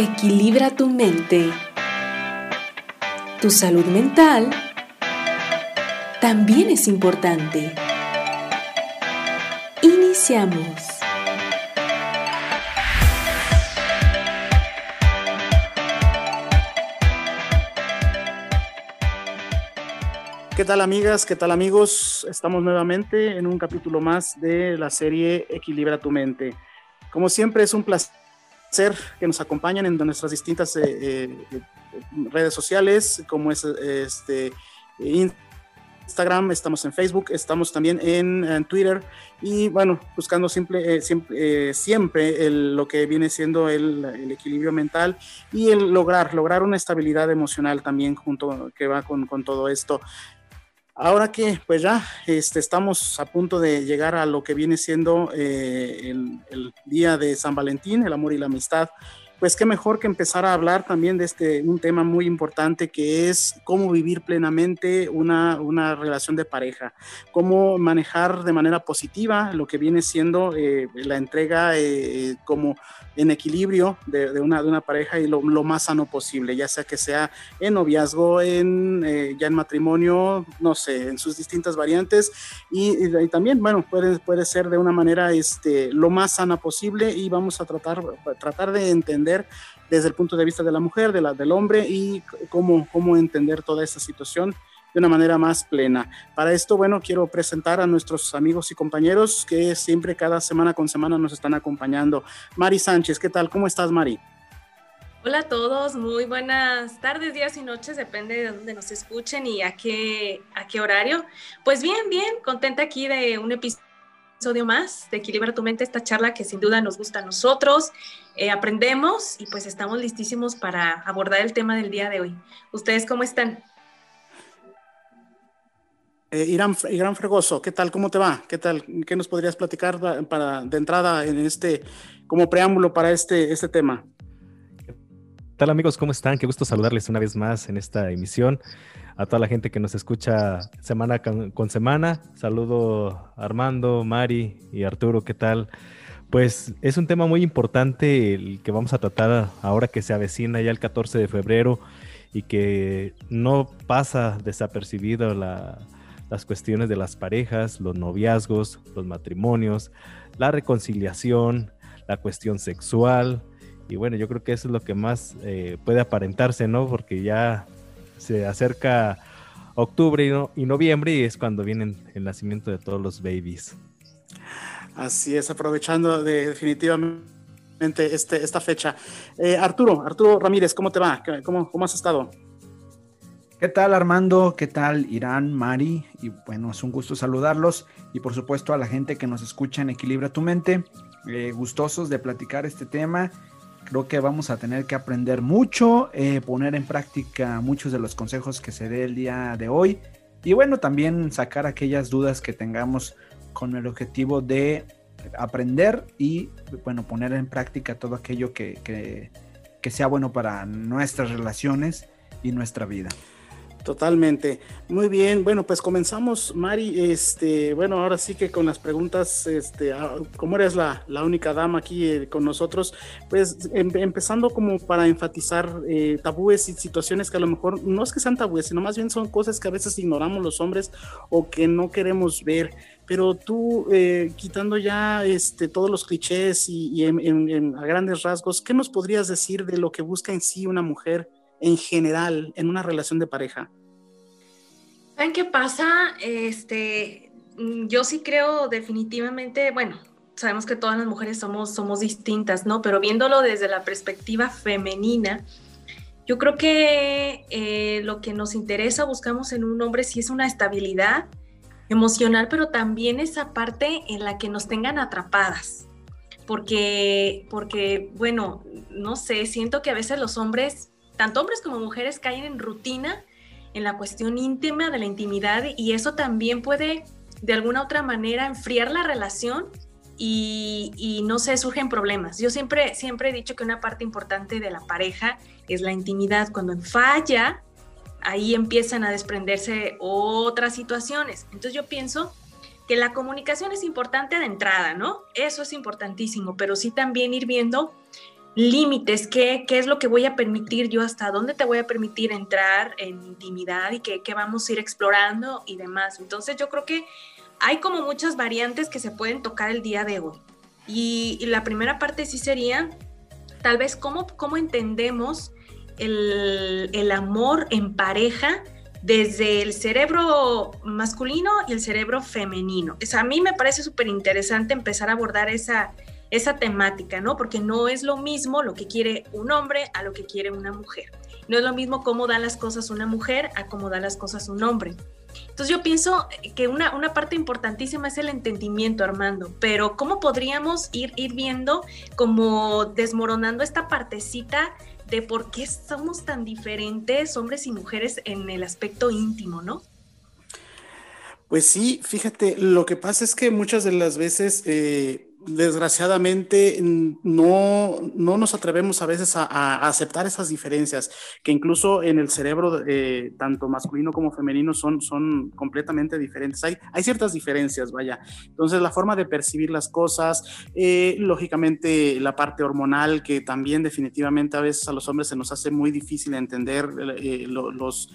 Equilibra tu mente. Tu salud mental también es importante. Iniciamos. ¿Qué tal amigas? ¿Qué tal amigos? Estamos nuevamente en un capítulo más de la serie Equilibra tu mente. Como siempre es un placer que nos acompañen en nuestras distintas eh, eh, redes sociales, como es este, Instagram, estamos en Facebook, estamos también en, Twitter y bueno, buscando simple, eh, siempre, siempre lo que viene siendo el, el, equilibrio mental y el lograr, lograr una estabilidad emocional también junto que va con todo esto. Ahora que pues ya este, estamos a punto de llegar a lo que viene siendo eh, el, día de San Valentín, el amor y la amistad, pues qué mejor que empezar a hablar también de este, un tema muy importante que es cómo vivir plenamente una, una relación de pareja, cómo manejar de manera positiva lo que viene siendo eh, la entrega eh, como en equilibrio de, de, una, de una pareja y lo, lo, más sano posible, ya sea que sea en noviazgo, en, eh, ya en matrimonio, no sé, en sus distintas variantes. Y, y, y, también, bueno, puede, puede ser de una manera este, lo más sana posible y vamos a tratar, tratar de entender desde el punto de vista de la mujer, de la, del hombre y cómo, cómo entender toda esta situación de una manera más plena. Para esto, bueno, quiero presentar a nuestros amigos y compañeros que siempre cada semana con semana nos están acompañando. Mari Sánchez, ¿qué tal? ¿Cómo estás, Mari? Hola a todos, muy buenas tardes, días y noches, depende de dónde nos escuchen y a qué, a qué horario. Pues bien, bien, contenta aquí de un episodio más de Equilibra tu mente, esta charla que sin duda nos gusta a nosotros, eh, aprendemos y pues estamos listísimos para abordar el tema del día de hoy. ¿Ustedes cómo están? Eh, Irán, Irán, Fregoso, ¿qué tal? ¿Cómo te va? ¿Qué tal? ¿Qué nos podrías platicar para, de entrada en este, como preámbulo para este, este tema? ¿Qué tal amigos? ¿Cómo están? Qué gusto saludarles una vez más en esta emisión. A toda la gente que nos escucha semana con, semana. Saludo a Armando, Mari y Arturo, ¿qué tal? Pues es un tema muy importante el que vamos a tratar ahora que se avecina ya el 14 de febrero y que no pasa desapercibido la, las cuestiones de las parejas, los noviazgos, los matrimonios, la reconciliación, la cuestión sexual. Y bueno, yo creo que eso es lo que más eh, puede aparentarse, ¿no? Porque ya se acerca octubre y, no, y noviembre y es cuando vienen el nacimiento de todos los babies. Así es, aprovechando de, definitivamente este, esta fecha. Eh, Arturo, Arturo Ramírez, ¿cómo te va? ¿Cómo, ¿Cómo has estado? ¿Qué tal Armando? ¿Qué tal Irán, Mari? Y bueno, es un gusto saludarlos y por supuesto a la gente que nos escucha en Equilibra tu mente. Eh, gustosos de platicar este tema. Creo que vamos a tener que aprender mucho, eh, poner en práctica muchos de los consejos que se dé el día de hoy y bueno, también sacar aquellas dudas que tengamos con el objetivo de aprender y bueno, poner en práctica todo aquello que, que, que sea bueno para nuestras relaciones y nuestra vida. Totalmente. Muy bien. Bueno, pues comenzamos, Mari. Este, bueno, ahora sí que con las preguntas, este, como eres la, la única dama aquí eh, con nosotros, pues em, empezando como para enfatizar eh, tabúes y situaciones que a lo mejor no es que sean tabúes, sino más bien son cosas que a veces ignoramos los hombres o que no queremos ver. Pero tú, eh, quitando ya este, todos los clichés y, en, a grandes rasgos, ¿qué nos podrías decir de lo que busca en sí una mujer? En general en una relación de pareja? ¿Saben qué pasa? Este, yo sí creo definitivamente, bueno, sabemos que todas las mujeres somos, somos distintas, ¿no? Pero viéndolo desde la perspectiva femenina, yo creo que eh, lo que nos interesa, buscamos en un hombre, sí es una estabilidad emocional, pero también esa parte en la que nos tengan atrapadas. Porque, porque, bueno, no sé, siento que a veces los hombres tanto hombres como mujeres caen en rutina en la cuestión íntima de la intimidad y eso también puede de alguna otra manera enfriar la relación y, no se surgen problemas. Yo siempre, siempre he dicho que una parte importante de la pareja es la intimidad. Cuando falla, ahí empiezan a desprenderse otras situaciones. Entonces yo pienso que la comunicación es importante de entrada, ¿no? Eso es importantísimo, pero sí también ir viendo límites, ¿qué, qué es lo que voy a permitir yo, hasta dónde te voy a permitir entrar en intimidad y qué, qué vamos a ir explorando y demás. Entonces yo creo que hay como muchas variantes que se pueden tocar el día de hoy. Y, la primera parte sí sería, tal vez, cómo, cómo entendemos el, el amor en pareja desde el cerebro masculino y el cerebro femenino. Es, a mí me parece súper interesante empezar a abordar esa, esa temática, ¿no? Porque no es lo mismo lo que quiere un hombre a lo que quiere una mujer. No es lo mismo cómo da las cosas una mujer a cómo da las cosas un hombre. Entonces yo pienso que una, una parte importantísima es el entendimiento, Armando, pero ¿cómo podríamos ir, ir viendo como desmoronando esta partecita de por qué somos tan diferentes hombres y mujeres en el aspecto íntimo, ¿no? Pues sí, fíjate, lo que pasa es que muchas de las veces eh, desgraciadamente no, no nos atrevemos a veces a, aceptar esas diferencias, que incluso en el cerebro, eh, tanto masculino como femenino, son, son completamente diferentes. Hay, hay ciertas diferencias, vaya. Entonces, la forma de percibir las cosas, eh, lógicamente la parte hormonal, que también definitivamente a veces a los hombres se nos hace muy difícil entender eh, los,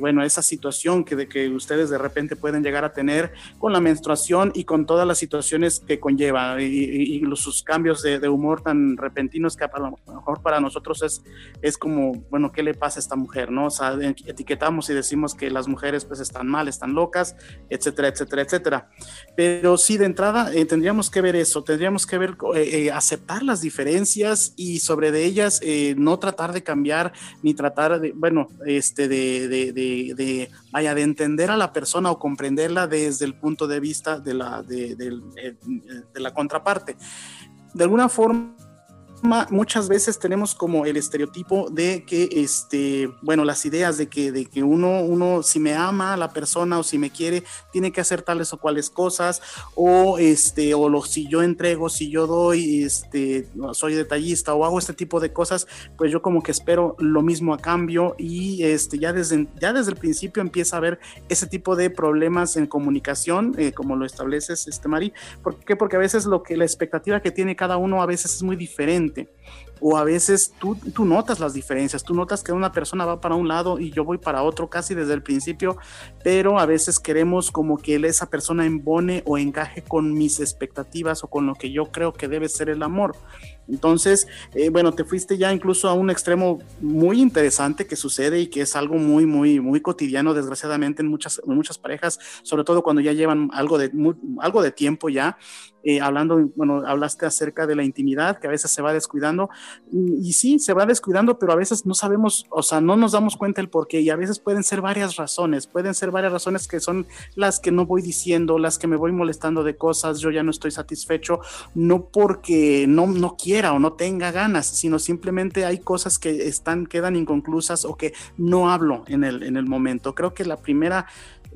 bueno, esa situación que, de que ustedes de repente pueden llegar a tener con la menstruación y con todas las situaciones que conlleva y, y sus cambios de, humor tan repentinos que a lo mejor para nosotros es, es como, bueno, ¿qué le pasa a esta mujer? ¿no? O sea, etiquetamos y decimos que las mujeres pues están mal, están locas, etcétera, etcétera, etcétera. Pero sí, de entrada eh, tendríamos que ver eso, tendríamos que ver, eh, eh, aceptar las diferencias y sobre de ellas no tratar de cambiar ni tratar de, bueno, este, de, de, de, de, vaya, de entender a la persona o comprenderla desde el punto de vista de la, de, de la contraparte. De alguna forma, muchas veces tenemos como el estereotipo de que, este, bueno, las ideas de que, de que uno, uno, si me ama a la persona o si me quiere, tiene que hacer tales o cuales cosas, o este, o lo, si yo entrego, si yo doy, este, soy detallista o hago este tipo de cosas, pues yo como que espero lo mismo a cambio y este, ya desde, ya desde el principio empieza a haber ese tipo de problemas en comunicación, eh, como lo estableces, este, Mari. ¿Por qué? Porque a veces lo que la expectativa que tiene cada uno a veces es muy diferente o a veces tú, tú notas las diferencias, tú notas que una persona va para un lado y yo voy para otro casi desde el principio, pero a veces queremos como que esa persona embone o encaje con mis expectativas o con lo que yo creo que debe ser el amor. Entonces, eh, bueno, te fuiste ya incluso a un extremo muy interesante que sucede y que es algo muy, muy, muy cotidiano, desgraciadamente, en muchas, muchas parejas, sobre todo cuando ya llevan algo de, algo de tiempo ya. Eh, hablando, bueno, hablaste acerca de la intimidad, que a veces se va descuidando, y, sí, se va descuidando, pero a veces no sabemos, o sea, no nos damos cuenta el por qué, y a veces pueden ser varias razones, pueden ser varias razones que son las que no voy diciendo, las que me voy molestando de cosas, yo ya no estoy satisfecho, no porque no, no quiero o no tenga ganas, sino simplemente hay cosas que están, quedan inconclusas o que no hablo en el, en el momento. Creo que la primera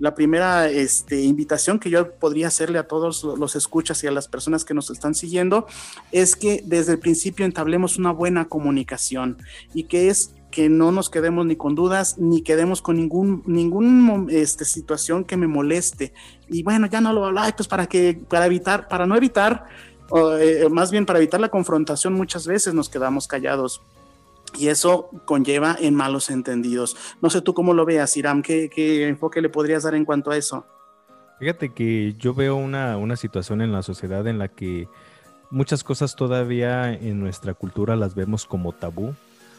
la primera este, invitación que yo podría hacerle a todos los escuchas y a las personas que nos están siguiendo es que desde el principio entablemos una buena comunicación y que es que no nos quedemos ni con dudas ni quedemos con ningún ningún este, situación que me moleste y bueno ya no lo hablo pues para que para evitar para no evitar eh, más bien para evitar la confrontación muchas veces nos quedamos callados. Y eso conlleva en malos entendidos. No sé tú cómo lo veas, Iram, ¿qué, enfoque le podrías dar en cuanto a eso? Fíjate que yo veo una, una situación en la sociedad en la que muchas cosas todavía en nuestra cultura las vemos como tabú,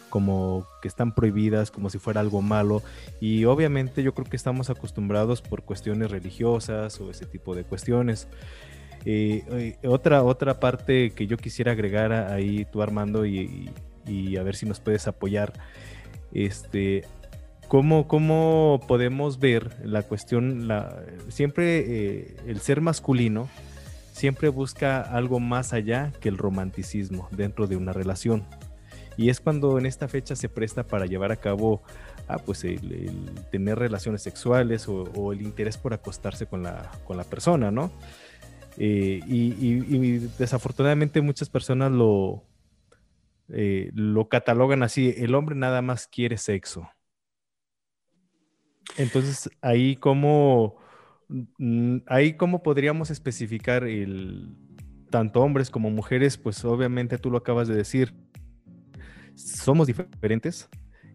como que están prohibidas, como si fuera algo malo. Y obviamente yo creo que estamos acostumbrados por cuestiones religiosas o ese tipo de cuestiones. Eh, otra, otra parte que yo quisiera agregar ahí, tú Armando, y, a ver si nos puedes apoyar, este, ¿cómo, cómo podemos ver la cuestión, la, siempre eh, el ser masculino siempre busca algo más allá que el romanticismo dentro de una relación. Y es cuando en esta fecha se presta para llevar a cabo ah, pues el, tener relaciones sexuales o, o, el interés por acostarse con la, con la persona, ¿no? Eh, y, desafortunadamente muchas personas lo, eh, lo catalogan así, el hombre nada más quiere sexo. Entonces, ahí cómo, mm, ahí cómo podríamos especificar el, tanto hombres como mujeres, pues obviamente tú lo acabas de decir, somos diferentes,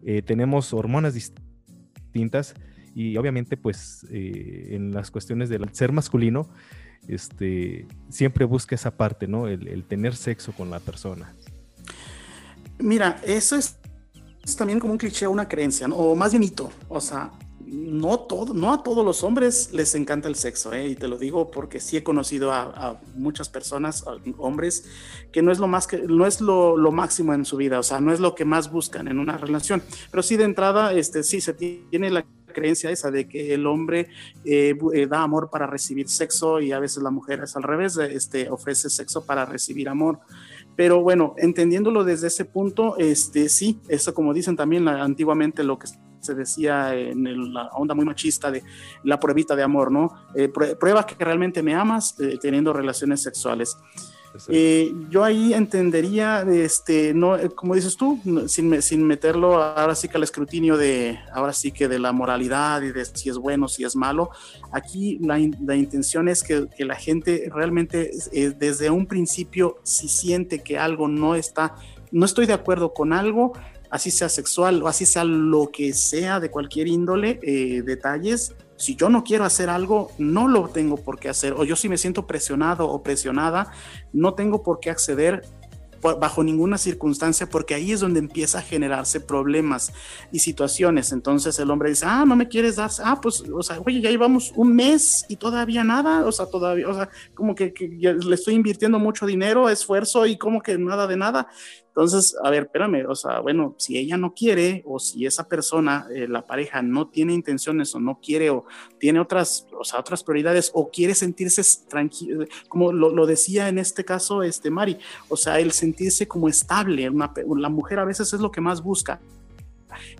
eh, tenemos hormonas distintas y obviamente pues eh, en las cuestiones del ser masculino, este, siempre busca esa parte, ¿no? El, tener sexo con la persona. Mira, eso es, también como un cliché, una creencia, o más bien hito. O sea, no, todo, no a todos los hombres les encanta el sexo, ¿eh? y te lo digo porque sí he conocido a, muchas personas, hombres, que no es lo más que no es lo, lo, máximo en su vida, o sea, no es lo que más buscan en una relación, pero sí de entrada, este, sí se tiene la creencia esa de que el hombre eh, eh, da amor para recibir sexo y a veces la mujer es al revés, este, ofrece sexo para recibir amor. Pero bueno, entendiéndolo desde ese punto, este, sí, eso como dicen también antiguamente lo que se decía en la onda muy machista de la pruebita de amor, ¿no? Eh, prueba que realmente me amas teniendo relaciones sexuales. Eh, yo ahí entendería, este, no, eh, como dices tú, sin, sin, meterlo ahora sí que al escrutinio de, ahora sí que de la moralidad y de si es bueno, si es malo. Aquí la, la intención es que, que, la gente realmente eh, desde un principio, si siente que algo no está, no estoy de acuerdo con algo, así sea sexual o así sea lo que sea de cualquier índole, detalles, si yo no quiero hacer algo, no lo tengo por qué hacer. O yo si me siento presionado o presionada, no tengo por qué acceder bajo ninguna circunstancia, porque ahí es donde empieza a generarse problemas y situaciones. Entonces el hombre dice, ah, no me quieres dar, ah, pues, o sea, oye, ya llevamos un mes y todavía nada, o sea, todavía, o sea, como que, que le estoy invirtiendo mucho dinero, esfuerzo y como que nada de nada. Entonces, a ver, espérame, o sea, bueno, si ella no quiere o si esa persona, eh, la pareja, no tiene intenciones o no quiere o tiene otras, o sea, otras prioridades o quiere sentirse tranquilo, como lo, decía en este caso, este Mari, o sea, el sentirse como estable, la mujer a veces es lo que más busca,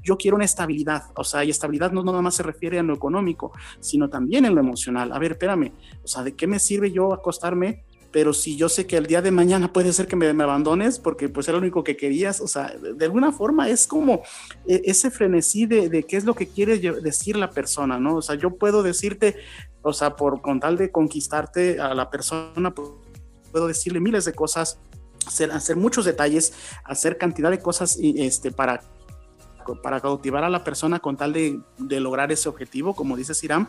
yo quiero una estabilidad, o sea, y estabilidad no nada más se refiere a lo económico, sino también en lo emocional. A ver, espérame, o sea, ¿de qué me sirve yo acostarme pero si yo sé que el día de mañana puede ser que me, abandones porque pues era lo único que querías, o sea, de, alguna forma es como e, ese frenesí de, qué es lo que quiere decir la persona, ¿no? O sea, yo puedo decirte, o sea, por con tal de conquistarte a la persona, puedo decirle miles de cosas, hacer, hacer muchos detalles, hacer cantidad de cosas este, para para cautivar a la persona con tal de, lograr ese objetivo, como dice Siram,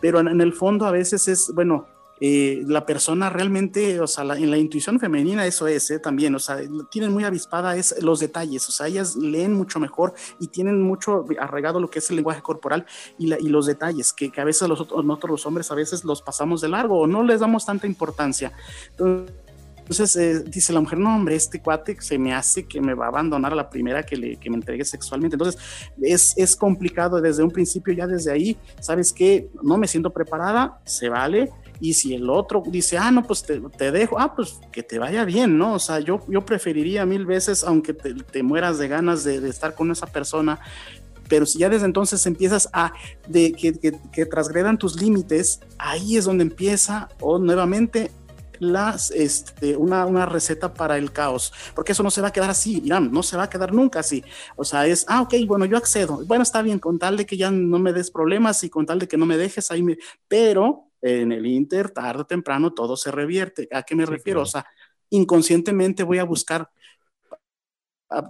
pero en, el fondo a veces es, bueno, eh, la persona realmente, o sea, en la intuición femenina eso es, ¿eh? también, o sea, tienen muy avispada es los detalles, o sea, ellas leen mucho mejor y tienen mucho arraigado lo que es el lenguaje corporal y, los detalles, que, a veces los, nosotros los hombres a veces los pasamos de largo o no les damos tanta importancia. Entonces, eh, dice la mujer, no, hombre, este cuate se me hace que me va a abandonar a la primera que, le, que me entregue sexualmente. Entonces, es, es complicado desde un principio, ya desde ahí, ¿sabes qué? No me siento preparada, se vale, y si el otro dice, ah, no, pues te, dejo, ah, pues que te vaya bien, ¿no? O sea, yo, yo preferiría mil veces, aunque te, mueras de ganas de, estar con esa persona, pero si ya desde entonces empiezas a de que, que, transgredan tus límites, ahí es donde empieza o nuevamente las, este, una, una, receta para el caos, porque eso no se va a quedar así, Irán, no se va a quedar nunca así. O sea, es, ah, ok, bueno, yo accedo, bueno, está bien, con tal de que ya no me des problemas y con tal de que no me dejes ahí, me... pero en el Inter, tarde o temprano, todo se revierte. ¿A qué me refiero? O sea, inconscientemente voy a buscar,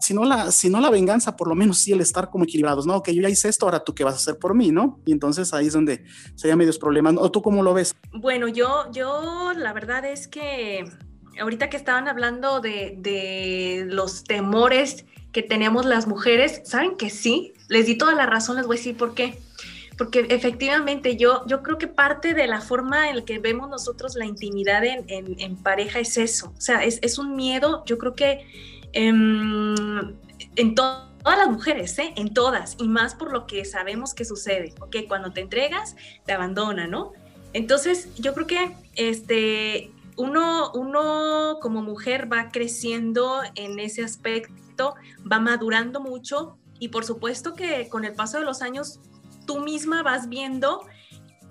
si no, la, si no la venganza, por lo menos sí el estar como equilibrados, ¿no? Que yo ya hice esto, ahora tú qué vas a hacer por mí, ¿no? Y entonces ahí es donde sería medios problemas. ¿O tú cómo lo ves? Bueno, yo, yo la verdad es que ahorita que estaban hablando de, de los temores que tenemos las mujeres, ¿saben que sí? Les di toda la razón, les voy a decir por qué porque efectivamente yo, yo creo que parte de la forma en la que vemos nosotros la intimidad en, en, pareja es eso, o sea, es, es un miedo, yo creo que em, en todas las mujeres, ¿eh? en todas, y más por lo que sabemos que sucede, ¿ok? Cuando te entregas, te abandona, ¿no? Entonces, yo creo que este, uno, uno como mujer va creciendo en ese aspecto, va madurando mucho y por supuesto que con el paso de los años tú misma vas viendo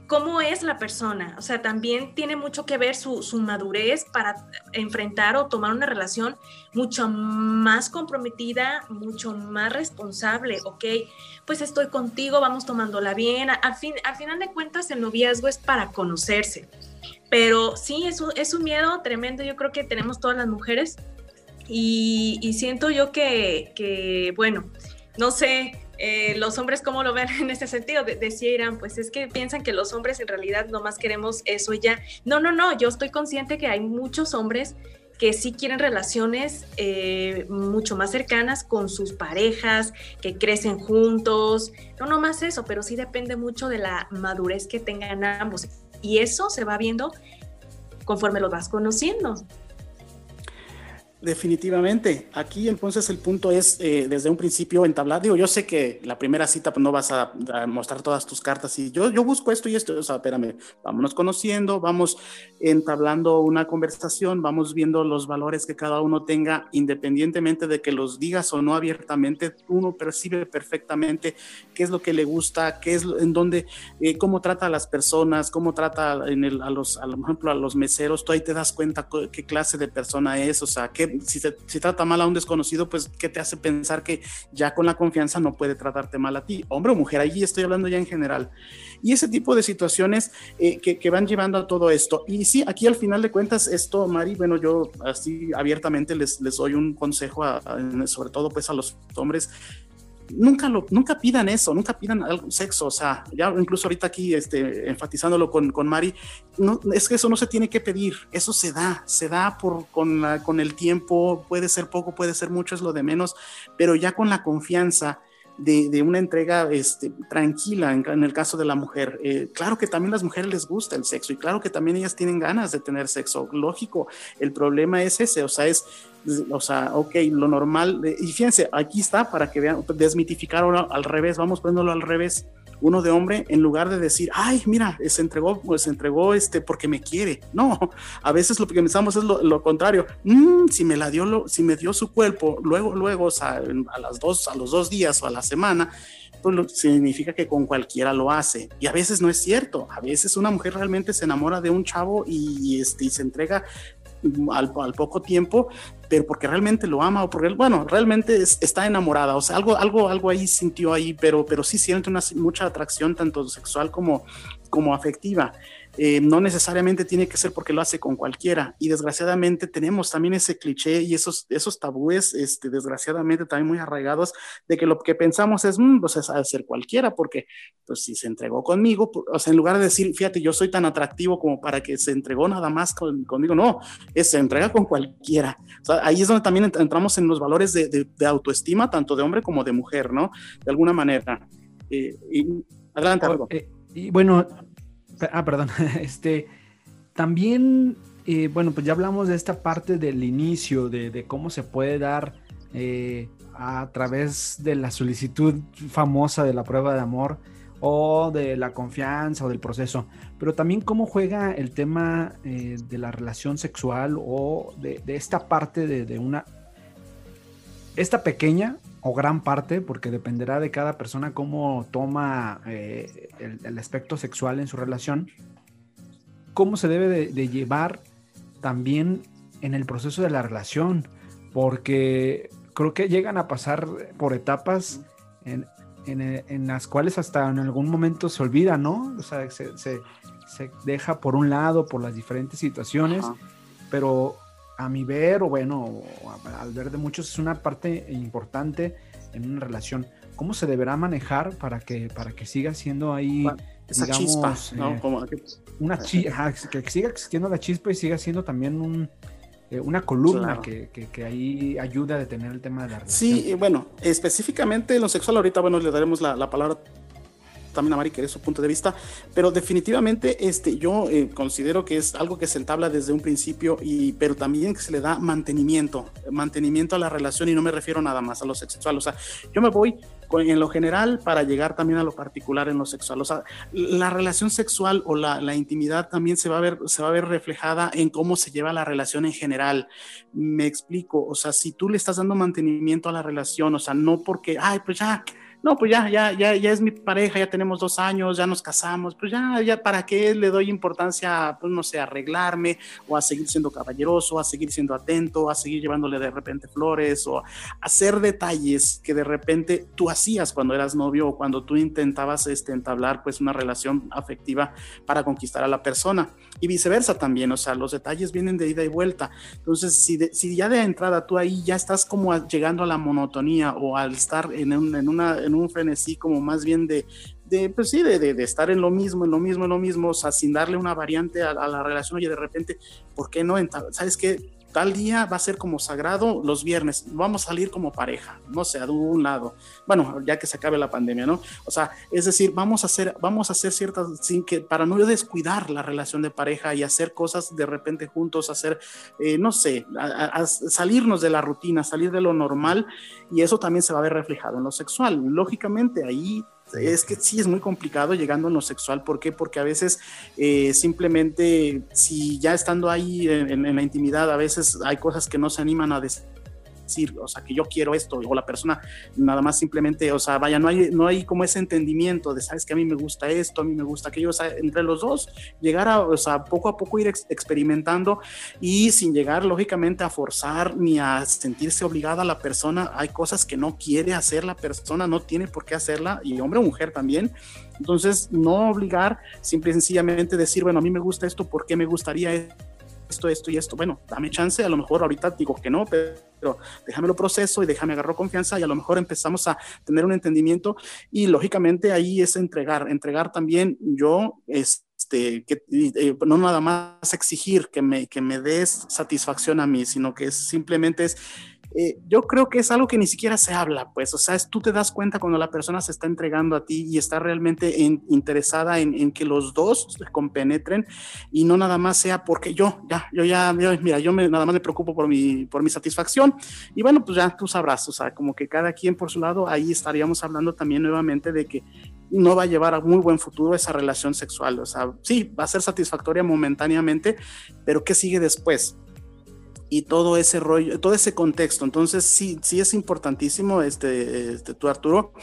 cómo es la persona. O sea, también tiene mucho que ver su, madurez para enfrentar o tomar una relación mucho más comprometida, mucho más responsable. Ok, pues estoy contigo, vamos tomándola bien. Al, fin, al final de cuentas, el noviazgo es para conocerse. Pero sí, es un, es un miedo tremendo. Yo creo que tenemos todas las mujeres Y, siento yo que, que, bueno, no sé, eh, los hombres cómo lo ven en ese sentido. De, decía Irán, pues es que piensan que los hombres en realidad nomás queremos eso ya. No, no, no, yo estoy consciente que hay muchos hombres que sí quieren relaciones eh, mucho más cercanas con sus parejas, que crecen juntos, no nomás eso, pero sí depende mucho de la madurez que tengan ambos. Y eso se va viendo conforme los vas conociendo. Definitivamente. Aquí entonces el punto es eh, desde un principio entablar. Digo, yo sé que la primera cita pues, no vas a, mostrar todas tus cartas y yo, yo busco esto y esto. O sea, espérame, vámonos conociendo, vamos entablando una conversación, vamos viendo los valores que cada uno tenga, independientemente de que los digas o no abiertamente, uno percibe perfectamente qué es lo que le gusta, qué es en dónde, eh, cómo trata a las personas, cómo trata en el, a los, a, por ejemplo, a los meseros. Tú ahí te das cuenta qué clase de persona es, o sea, qué si, se, trata mal a un desconocido, pues, ¿qué te hace pensar que ya con la confianza no puede tratarte mal a ti? Hombre o mujer, ahí estoy hablando ya en general. Y ese tipo de situaciones eh, que, van llevando a todo esto. Y sí, aquí al final de cuentas, esto, Mari, bueno, yo así abiertamente les, les doy un consejo, sobre todo pues a los hombres, nunca, lo, nunca pidan eso, nunca pidan algo, sexo, o sea, ya incluso ahorita aquí este, enfatizándolo con, con Mari, no, es que eso no se tiene que pedir, eso se da, se da por, con, con el tiempo, puede ser poco, puede ser mucho, es lo de menos, pero ya con la confianza de, una entrega este, tranquila en, el caso de la mujer. Eh, claro que también las mujeres les gusta el sexo y claro que también ellas tienen ganas de tener sexo, lógico. El problema es ese, o sea, es, o sea, ok, lo normal, y fíjense, aquí está para que vean, desmitificar al revés, vamos poniéndolo al revés uno de hombre, en lugar de decir, ay, mira, se entregó, pues se entregó este porque me quiere. No, a veces lo que pensamos es lo, contrario. Mm, si me la dio, si me dio su cuerpo, luego, luego, o sea, a las dos, a los dos días o a la semana, pues significa que con cualquiera lo hace. Y a veces no es cierto. A veces una mujer realmente se enamora de un chavo y, este, y se entrega al, poco tiempo, pero porque realmente lo ama o porque, bueno, realmente está enamorada, o sea, algo, algo, algo ahí sintió ahí, pero, pero sí siente una, mucha atracción tanto sexual como, como afectiva. Eh, no necesariamente tiene que ser porque lo hace con cualquiera. Y desgraciadamente tenemos también ese cliché y esos, esos tabúes, este, desgraciadamente también muy arraigados, de que lo que pensamos es, mmm, pues es ser cualquiera, porque pues si se entregó conmigo, pues, o sea, en lugar de decir, fíjate, yo soy tan atractivo como para que se entregó nada más conmigo, no, es, se entrega con cualquiera. O sea, ahí es donde también entramos en los valores de, de, autoestima, tanto de hombre como de mujer, ¿no? De alguna manera. Eh, y, adelante, algo. Eh, y bueno, Ah, perdón. Este, también, eh, bueno, pues ya hablamos de esta parte del inicio, de, cómo se puede dar eh, a través de la solicitud famosa de la prueba de amor o de la confianza o del proceso, pero también cómo juega el tema eh, de la relación sexual o de, esta parte de, una, esta pequeña o gran parte, porque dependerá de cada persona cómo toma eh, el, aspecto sexual en su relación, cómo se debe de, llevar también en el proceso de la relación, porque creo que llegan a pasar por etapas en, las cuales hasta en algún momento se olvida, ¿no? O sea, se, deja por un lado por las diferentes situaciones, pero a mi ver, o bueno, al ver de muchos, es una parte importante en una relación. ¿Cómo se deberá manejar para que, para que siga siendo ahí, esa chispa, ¿no? Eh, una chispa, que siga existiendo la chispa y siga siendo también un, eh, una columna que, que, ahí ayuda a detener el tema de la relación. Sí, bueno, específicamente en lo sexual, ahorita, bueno, le daremos la, la palabra también a Mari que es su punto de vista, pero definitivamente este, yo eh, considero que es algo que se entabla desde un principio, y, pero también que se le da mantenimiento, mantenimiento a la relación y no me refiero nada más a lo sexual, o sea, yo me voy en lo general para llegar también a lo particular en lo sexual. O sea, la relación sexual o la, la, intimidad también se va, a ver, se va a ver reflejada en cómo se lleva la relación en general. Me explico, o sea, si tú le estás dando mantenimiento a la relación, o sea, no porque, ay, pues ya, no, pues ya, ya, ya, ya es mi pareja, ya tenemos dos años, ya nos casamos, pues ya, ya, ¿para qué le doy importancia, pues no sé, a arreglarme o a seguir siendo caballeroso, a seguir siendo atento, a seguir llevándole de repente flores o hacer detalles que de repente tú hacías cuando eras novio o cuando tú intentabas este, entablar pues una relación afectiva para conquistar a la persona y viceversa también, o sea, los detalles vienen de ida y vuelta. Entonces, si, si ya de entrada tú ahí ya estás como llegando a la monotonía o al estar en un, en una, en un frenesí como más bien de, de, pues sí, de, de, estar en lo mismo, en lo mismo, en lo mismo, o sea, sin darle una variante a, a la relación, oye, de repente, ¿por qué no? ¿Sabes qué? Tal día va a ser como sagrado los viernes, vamos a salir como pareja, no sé, de un lado, bueno, ya que se acabe la pandemia, ¿no? O sea, es decir, vamos a hacer, vamos a hacer ciertas, sin que, para no descuidar la relación de pareja y hacer cosas de repente juntos, hacer, eh, no sé, a, a salirnos de la rutina, salir de lo normal, y eso también se va a ver reflejado en lo sexual. Lógicamente, ahí es que sí es muy complicado llegando a lo sexual. ¿Por qué? Porque a veces eh, simplemente, si ya estando ahí en, en, la intimidad, a veces hay cosas que no se animan a decir decir, o sea, que yo quiero esto, o la persona nada más simplemente, o sea, vaya, no hay, no hay como ese entendimiento de, sabes que a mí me gusta esto, a mí me gusta aquello, o sea, entre los dos, llegar a, o sea, poco a poco ir ex experimentando y sin llegar, lógicamente, a forzar ni a sentirse obligada a la persona, hay cosas que no quiere hacer la persona, no tiene por qué hacerla, y hombre o mujer también, entonces, no obligar, simple y sencillamente decir, bueno, a mí me gusta esto, ¿por qué me gustaría esto, esto y esto. Bueno, dame chance, a lo mejor ahorita digo que no, pero déjame lo proceso y déjame agarrar confianza y a lo mejor empezamos a tener un entendimiento y lógicamente ahí es entregar, entregar también yo, este, que eh, no nada más exigir que me, que me des satisfacción a mí, sino que simplemente es eh, yo creo que es algo que ni siquiera se habla, pues, o sea, es, tú te das cuenta cuando la persona se está entregando a ti y está realmente en, interesada en, en, que los dos se compenetren y no nada más sea porque yo, ya, yo ya, yo, mira, yo me, nada más me preocupo por mi, por mi satisfacción y bueno, pues ya tú sabrás, o sea, como que cada quien por su lado, ahí estaríamos hablando también nuevamente de que no va a llevar a muy buen futuro esa relación sexual, o sea, sí, va a ser satisfactoria momentáneamente, pero ¿qué sigue después? Y todo ese rollo, todo ese contexto. Entonces, sí, sí es importantísimo, este, este tú Arturo,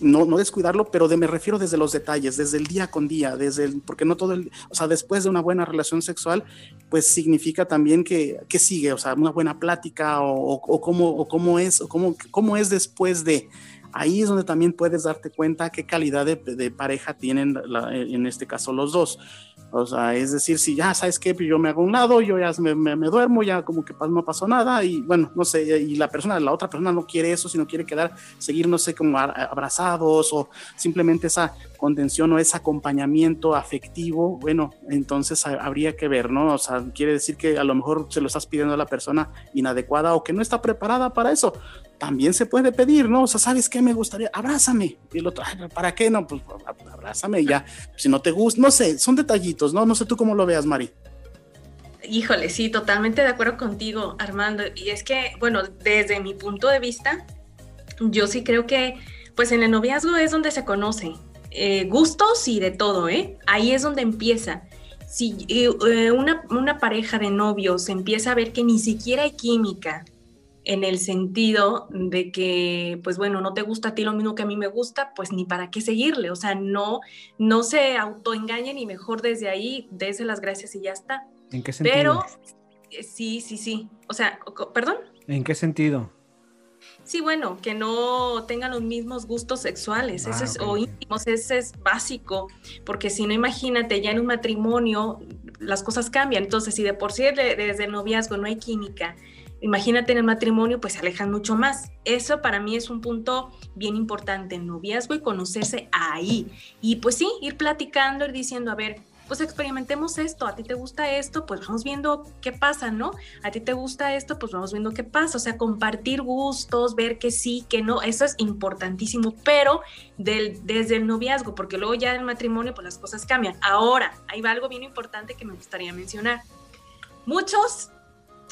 no, no descuidarlo, pero de, me refiero desde los detalles, desde el día con día, desde el, porque no todo el, o sea, después de una buena relación sexual, pues significa también que, que sigue, o sea, una buena plática o, o, o cómo, o cómo es, o cómo, cómo es después de, ahí es donde también puedes darte cuenta qué calidad de, de pareja tienen la, en este caso los dos. O sea, es decir, si ya sabes que yo me hago un lado, yo ya me, me, me, duermo, ya como que no pasó nada y bueno, no sé, y la persona, la otra persona no quiere eso, sino quiere quedar, seguir, no sé, como abrazados o simplemente esa contención o ese acompañamiento afectivo, bueno, entonces habría que ver, ¿no? O sea, quiere decir que a lo mejor se lo estás pidiendo a la persona inadecuada o que no está preparada para eso también se puede pedir, ¿no? O sea, ¿sabes qué me gustaría? Abrázame. Y el otro, ¿para qué? No, pues abrázame ya. Si no te gusta, no sé, son detallitos, ¿no? No sé tú cómo lo veas, Mari. Híjole, sí, totalmente de acuerdo contigo, Armando. Y es que, bueno, desde mi punto de vista, yo sí creo que, pues en el noviazgo es donde se conoce. Eh, gustos y de todo, ¿eh? Ahí es donde empieza. Si eh, una, una pareja de novios empieza a ver que ni siquiera hay química, en el sentido de que, pues bueno, no te gusta a ti lo mismo que a mí me gusta, pues ni para qué seguirle, o sea, no, no se autoengañen y mejor desde ahí dése las gracias y ya está. ¿En qué sentido? Pero eh, sí, sí, sí, o sea, perdón. ¿En qué sentido? Sí, bueno, que no tengan los mismos gustos sexuales, ah, eso es, okay. o íntimos, ese es básico, porque si no, imagínate, ya en un matrimonio las cosas cambian, entonces si de por sí desde el noviazgo no hay química, Imagínate en el matrimonio, pues se alejan mucho más. Eso para mí es un punto bien importante, en noviazgo y conocerse ahí. Y pues sí, ir platicando, ir diciendo, a ver, pues experimentemos esto, a ti te gusta esto, pues vamos viendo qué pasa, ¿no? A ti te gusta esto, pues vamos viendo qué pasa, o sea, compartir gustos, ver que sí, que no, eso es importantísimo, pero del, desde el noviazgo, porque luego ya el matrimonio, pues las cosas cambian. Ahora, ahí va algo bien importante que me gustaría mencionar. Muchos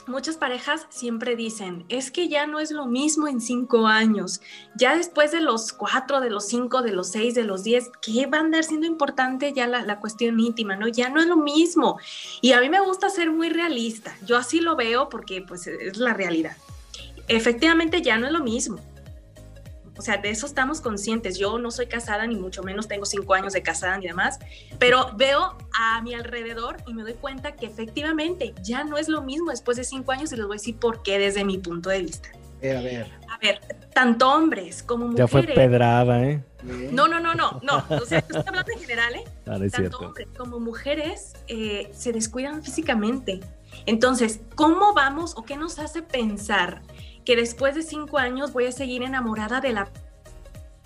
muchas parejas siempre dicen, es que ya no es lo mismo en cinco años, ya después de los cuatro, de los cinco, de los seis, de los diez, ¿qué va a andar siendo importante ya la, la, cuestión íntima? ¿no? Ya no es lo mismo. Y a mí me gusta ser muy realista, yo así lo veo porque pues es la realidad. Efectivamente ya no es lo mismo. O sea, de eso estamos conscientes. Yo no soy casada, ni mucho menos tengo cinco años de casada ni demás, pero veo a mi alrededor y me doy cuenta que efectivamente ya no es lo mismo después de cinco años y les voy a decir por qué desde mi punto de vista. A ver, a ver. A ver, tanto hombres como mujeres. Ya fue pedrada, ¿eh? No, no, no, no, no. O sea, estoy hablando en general, ¿eh? Ah, no es Tanto hombres como mujeres eh, se descuidan físicamente. Entonces, ¿cómo vamos o qué nos hace pensar que después de cinco años voy a seguir enamorada de la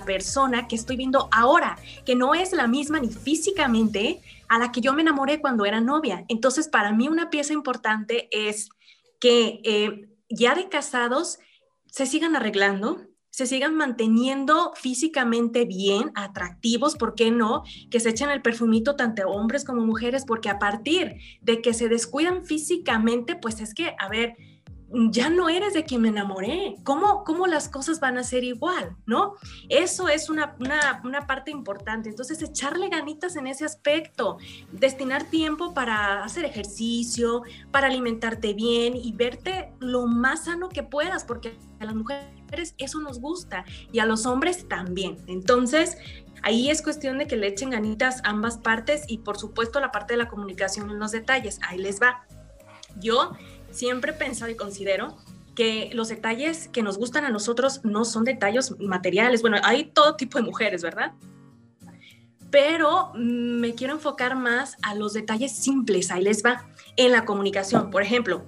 persona que estoy viendo ahora, que no es la misma ni físicamente a la que yo me enamoré cuando era novia? Entonces, para mí una pieza importante es que eh, ya de casados se sigan arreglando, se sigan manteniendo físicamente bien, atractivos, ¿por qué no? Que se echen el perfumito tanto hombres como mujeres, porque a partir de que se descuidan físicamente, pues es que, a ver, ya no eres de quien me enamoré. ¿Cómo, cómo las cosas van a ser igual? ¿No? Eso es una, una, una, parte importante. Entonces, echarle ganitas en ese aspecto, destinar tiempo para hacer ejercicio, para alimentarte bien y verte lo más sano que puedas, porque a las mujeres eso nos gusta y a los hombres también. Entonces, ahí es cuestión de que le echen ganitas ambas partes y, por supuesto, la parte de la comunicación en los detalles. Ahí les va. Yo siempre he pensado y considero que los detalles que nos gustan a nosotros no son detalles materiales. Bueno, hay todo tipo de mujeres, ¿verdad? Pero me quiero enfocar más a los detalles simples, ahí les va, en la comunicación. Por ejemplo,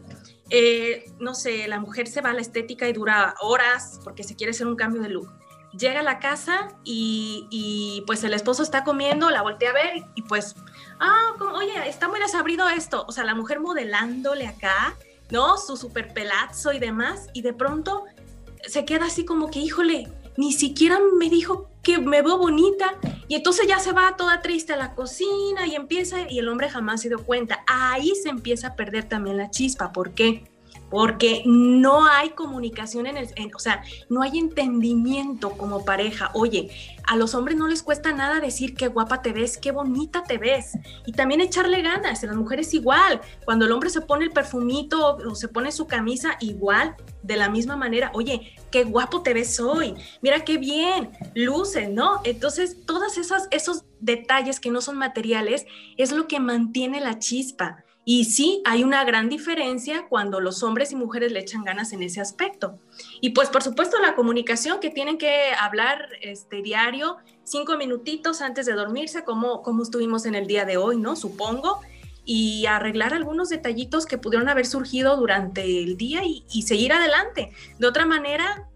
eh, no sé, la mujer se va a la estética y dura horas porque se quiere hacer un cambio de look. Llega a la casa y, y pues el esposo está comiendo, la voltea a ver y pues, ah, oye, está muy desabrido esto. O sea, la mujer modelándole acá, ¿no? Su super pelazo y demás, y de pronto se queda así como que, híjole, ni siquiera me dijo que me veo bonita, y entonces ya se va toda triste a la cocina y empieza, y el hombre jamás se dio cuenta. Ahí se empieza a perder también la chispa, ¿por qué? Porque no hay comunicación en el, en, o sea, no hay entendimiento como pareja. Oye, a los hombres no les cuesta nada decir qué guapa te ves, qué bonita te ves. Y también echarle ganas. En las mujeres igual. Cuando el hombre se pone el perfumito o se pone su camisa, igual, de la misma manera. Oye, qué guapo te ves hoy. Mira qué bien, luces, ¿no? Entonces, esos, esos detalles que no son materiales es lo que mantiene la chispa. Y sí, hay una gran diferencia cuando los hombres y mujeres le echan ganas en ese aspecto. Y pues por supuesto la comunicación que tienen que hablar este diario, cinco minutitos antes de dormirse, como, como estuvimos en el día de hoy, ¿no? Supongo. Y arreglar algunos detallitos que pudieron haber surgido durante el día y, seguir adelante. De otra manera,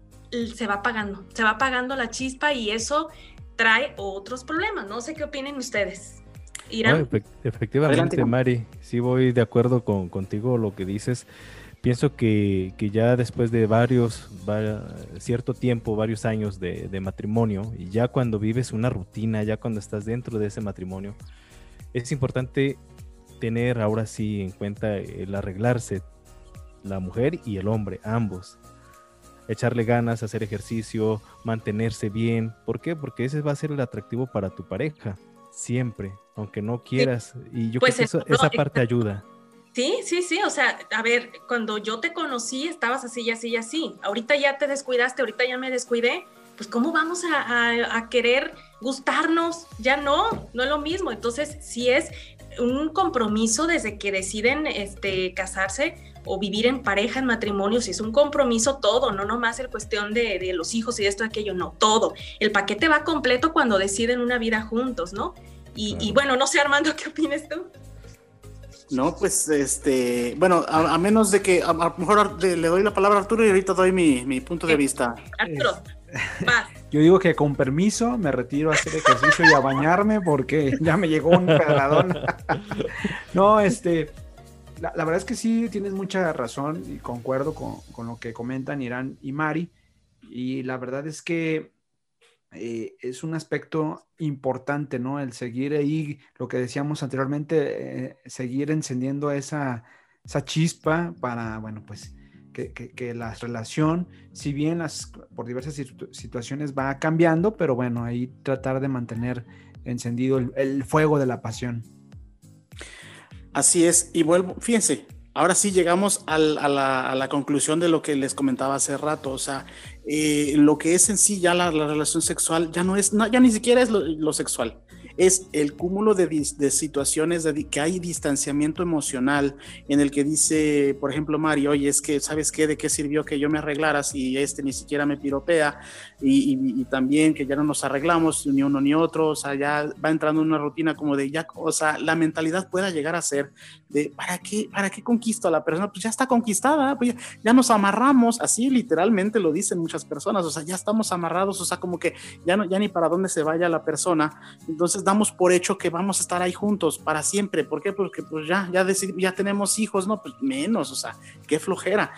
se va apagando, se va apagando la chispa y eso trae otros problemas. No sé qué opinen ustedes. No, efect efectivamente, Adelante, Mari, sí voy de acuerdo con, contigo lo que dices. Pienso que, que ya después de varios, va, cierto tiempo, varios años de, de, matrimonio, y ya cuando vives una rutina, ya cuando estás dentro de ese matrimonio, es importante tener ahora sí en cuenta el arreglarse, la mujer y el hombre, ambos. Echarle ganas, hacer ejercicio, mantenerse bien. ¿Por qué? Porque ese va a ser el atractivo para tu pareja siempre, aunque no quieras. Y yo pues creo que eso, no, esa parte ayuda. Sí, sí, sí. O sea, a ver, cuando yo te conocí estabas así y así y así. Ahorita ya te descuidaste, ahorita ya me descuidé. Pues cómo vamos a, a, a querer gustarnos? Ya no, no es lo mismo. Entonces, si es un compromiso desde que deciden este, casarse o vivir en pareja, en matrimonio, si es un compromiso todo, no nomás el cuestión de, de los hijos y esto, aquello, no, todo. El paquete va completo cuando deciden una vida juntos, ¿no? Y, claro. y bueno, no sé, Armando, ¿qué opinas tú? No, pues, este, bueno, a, a menos de que a, lo mejor le, le, doy la palabra a Arturo y ahorita doy mi, mi punto de vista. Arturo, vas. Yo digo que con permiso me retiro a hacer ejercicio y a bañarme porque ya me llegó un pedradón. no, este, la, verdad es que sí tienes mucha razón y concuerdo con, con, lo que comentan Irán y Mari. Y la verdad es que eh, es un aspecto importante, ¿no? El seguir ahí, lo que decíamos anteriormente, eh, seguir encendiendo esa, esa chispa para, bueno, pues que, que, que, la relación, si bien las, por diversas situ situaciones va cambiando, pero bueno, ahí tratar de mantener encendido el, fuego de la pasión. Así es, y vuelvo, fíjense, ahora sí llegamos a, la, conclusión de lo que les comentaba hace rato, o sea, eh, lo que es en sí ya la, relación sexual ya no es, ya ni siquiera es lo sexual, es el cúmulo de, situaciones de que hay distanciamiento emocional en el que dice, por ejemplo, Mario, oye, es que, ¿sabes qué? ¿De qué sirvió que yo me arreglara si este ni siquiera me piropea? Y, también que ya no nos arreglamos ni uno ni otro, o sea, ya va entrando en una rutina como de ya, o sea, la mentalidad pueda llegar a ser de, ¿para qué, para qué conquisto a la persona? Pues ya está conquistada, pues ya, nos amarramos, así literalmente lo dicen muchas personas, o sea, ya estamos amarrados, o sea, como que ya, no, ya ni para dónde se vaya la persona. Entonces, damos por hecho que vamos a estar ahí juntos para siempre. ¿Por qué? Porque pues ya, ya, ya tenemos hijos, no, pues menos, o sea, qué flojera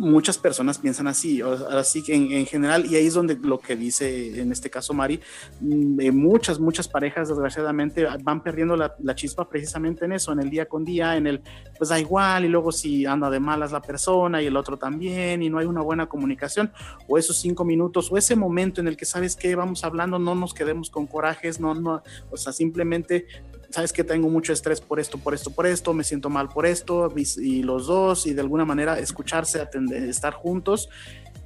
muchas personas piensan así, así que en, general, y ahí es donde lo que dice en este caso Mari, mm, eh, muchas, muchas parejas desgraciadamente van perdiendo la, chispa precisamente en eso, en el día con día, en el, pues da igual, y luego si anda de malas la persona y el otro también, y no hay una buena comunicación, o esos cinco minutos, o ese momento en el que sabes que vamos hablando, no nos quedemos con corajes, no, no, o sea, simplemente sabes que tengo mucho estrés por esto, por esto, por esto, me siento mal por esto, y los dos, y de alguna manera escucharse, atender, estar juntos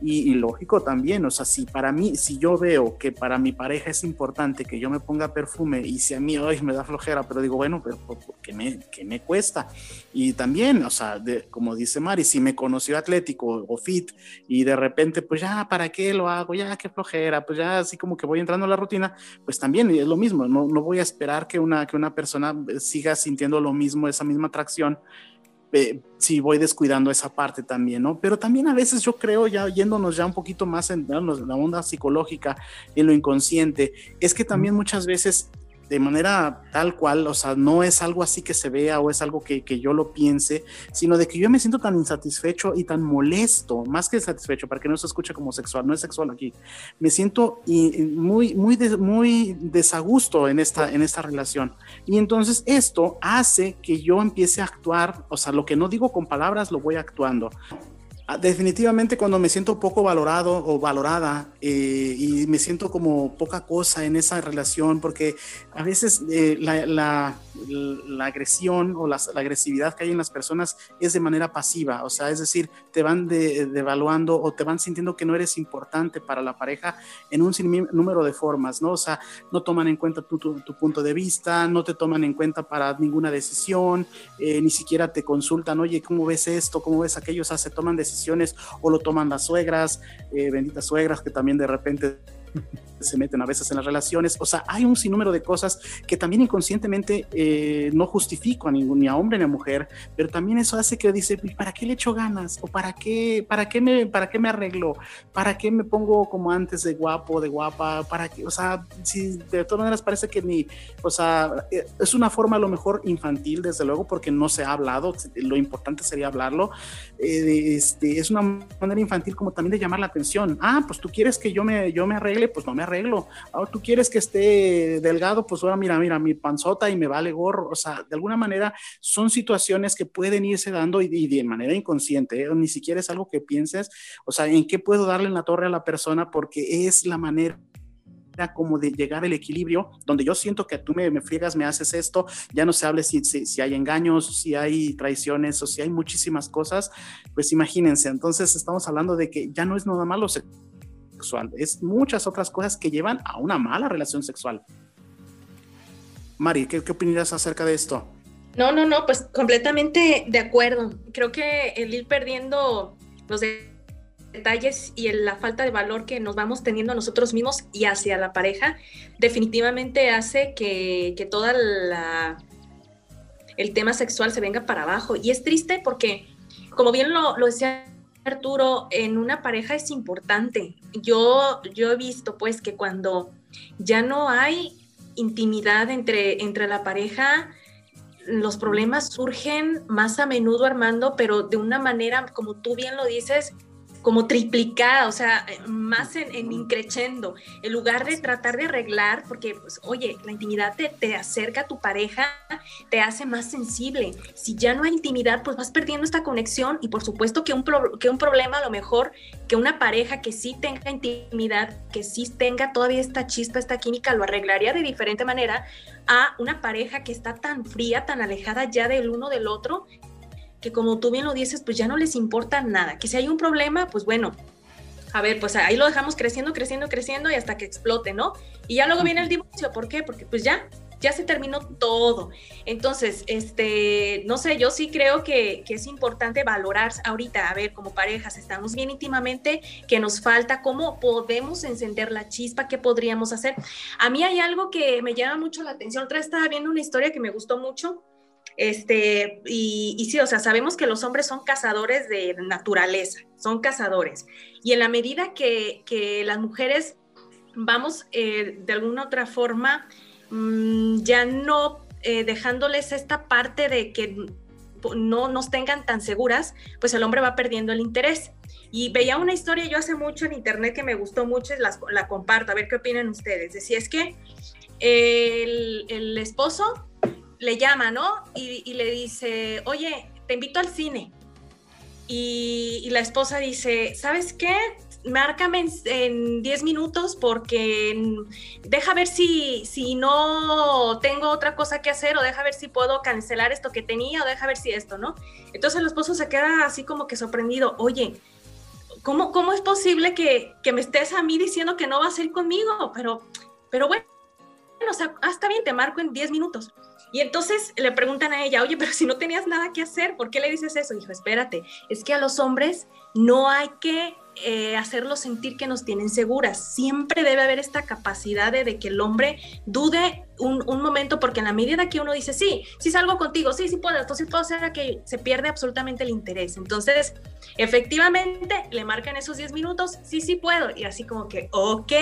y, lógico también, o sea, si para mí, si yo veo que para mi pareja es importante que yo me ponga perfume y si a mí hoy me da flojera, pero digo, bueno, pero ¿qué me, qué me cuesta? Y también, o sea, como dice Mari, si me conoció atlético o fit y de repente, pues ya, ¿para qué lo hago? Ya, qué flojera, pues ya así como que voy entrando a la rutina, pues también es lo mismo, no, no voy a esperar que una, que una persona siga sintiendo lo mismo, esa misma atracción si voy descuidando esa parte también, ¿no? Pero también a veces yo creo, ya yéndonos ya un poquito más en, en la onda psicológica, en lo inconsciente, es que también muchas veces de manera tal cual, o sea, no es algo así que se vea o es algo que, que, yo lo piense, sino de que yo me siento tan insatisfecho y tan molesto, más que satisfecho, para que no se escuche como sexual, no es sexual aquí, me siento muy, muy, muy desagusto en esta, en esta relación. Y entonces esto hace que yo empiece a actuar, o sea, lo que no digo con palabras, lo voy actuando. Ah, definitivamente cuando me siento poco valorado o valorada eh, y me siento como poca cosa en esa relación, porque a veces eh, la, agresión o la, agresividad que hay en las personas es de manera pasiva, o sea, es decir, te van devaluando o te van sintiendo que no eres importante para la pareja en un número de formas, ¿no? O sea, no toman en cuenta tu, punto de vista, no te toman en cuenta para ninguna decisión, eh, ni siquiera te consultan, oye, ¿cómo ves esto? ¿Cómo ves aquello? O sea, se toman decisiones o lo toman las suegras, eh, benditas suegras que también de repente se meten a veces en las relaciones. O sea, hay un sinnúmero de cosas que también inconscientemente eh, no justifico a ningún, ni a hombre ni a mujer, pero también eso hace que dice, ¿para qué le echo ganas? ¿O para qué, para qué, me, para qué me arreglo? ¿Para qué me pongo como antes de guapo, de guapa? ¿Para qué? O sea, si de todas maneras parece que ni, o sea, eh, es una forma a lo mejor infantil, desde luego, porque no se ha hablado, lo importante sería hablarlo. Eh, este, es una manera infantil como también de llamar la atención. Ah, pues tú quieres que yo me, yo me arregle, pues no me arreglo. Ahora tú quieres que esté delgado, pues ahora mira, mira, mi panzota y me vale gorro. O sea, de alguna manera son situaciones que pueden irse dando y, de manera inconsciente, ¿eh? ni siquiera es algo que pienses, o sea, en qué puedo darle en la torre a la persona porque es la manera como de llegar al equilibrio, donde yo siento que tú me, me friegas, me haces esto, ya no se hable si, si, hay engaños, si hay traiciones o si hay muchísimas cosas, pues imagínense, entonces estamos hablando de que ya no es nada malo es muchas otras cosas que llevan a una mala relación sexual. Mari, ¿qué, qué opinas acerca de esto? No, no, no, pues completamente de acuerdo. Creo que el ir perdiendo los detalles y la falta de valor que nos vamos teniendo a nosotros mismos y hacia la pareja definitivamente hace que, que toda el tema sexual se venga para abajo. Y es triste porque, como bien lo decía Arturo, en una pareja es importante. Yo, yo he visto pues que cuando ya no hay intimidad entre, entre la pareja, los problemas surgen más a menudo, Armando, pero de una manera, como tú bien lo dices, como triplicada, o sea, más en, en increchendo, en lugar de tratar de arreglar, porque, pues, oye, la intimidad te, te, acerca a tu pareja, te hace más sensible. Si ya no hay intimidad, pues vas perdiendo esta conexión y por supuesto que un, que un problema a lo mejor, que una pareja que sí tenga intimidad, que sí tenga todavía esta chispa, esta química, lo arreglaría de diferente manera a una pareja que está tan fría, tan alejada ya del uno del otro, que como tú bien lo dices, pues ya no les importa nada, que si hay un problema, pues bueno, a ver, pues ahí lo dejamos creciendo, creciendo, creciendo y hasta que explote, ¿no? Y ya luego viene el divorcio, ¿por qué? Porque pues ya, ya se terminó todo. Entonces, este, no sé, yo sí creo que, que, es importante valorar ahorita, a ver, como parejas, estamos bien íntimamente, que nos falta, cómo podemos encender la chispa, qué podríamos hacer. A mí hay algo que me llama mucho la atención. Otra vez estaba viendo una historia que me gustó mucho este, y, sí, o sea, sabemos que los hombres son cazadores de naturaleza, son cazadores. Y en la medida que, las mujeres vamos eh, de alguna otra forma mm, ya no eh, dejándoles esta parte de que no nos tengan tan seguras, pues el hombre va perdiendo el interés. Y veía una historia yo hace mucho en internet que me gustó mucho y la, comparto, a ver qué opinan ustedes. Decía, es que el esposo le llama, ¿no? Y, le dice, oye, te invito al cine. Y, la esposa dice, ¿sabes qué? Márcame en 10 minutos porque deja ver si, si no tengo otra cosa que hacer o deja ver si puedo cancelar esto que tenía o deja ver si esto, ¿no? Entonces el esposo se queda así como que sorprendido, oye, ¿cómo, cómo es posible que, que me estés a mí diciendo que no vas a ir conmigo? Pero, pero bueno, o sea, hasta ah, bien, te marco en 10 minutos. Y entonces le preguntan a ella, oye, pero si no tenías nada que hacer, ¿por qué le dices eso? Y dijo, espérate, es que a los hombres no hay que eh, hacerlos sentir que nos tienen seguras. Siempre debe haber esta capacidad de, que el hombre dude un, momento, porque en la medida que uno dice, sí, sí salgo contigo, sí, sí puedo, esto sí puedo hacer, que se pierde absolutamente el interés. Entonces, efectivamente, le marcan esos 10 minutos, sí, sí puedo, y así como que, ok.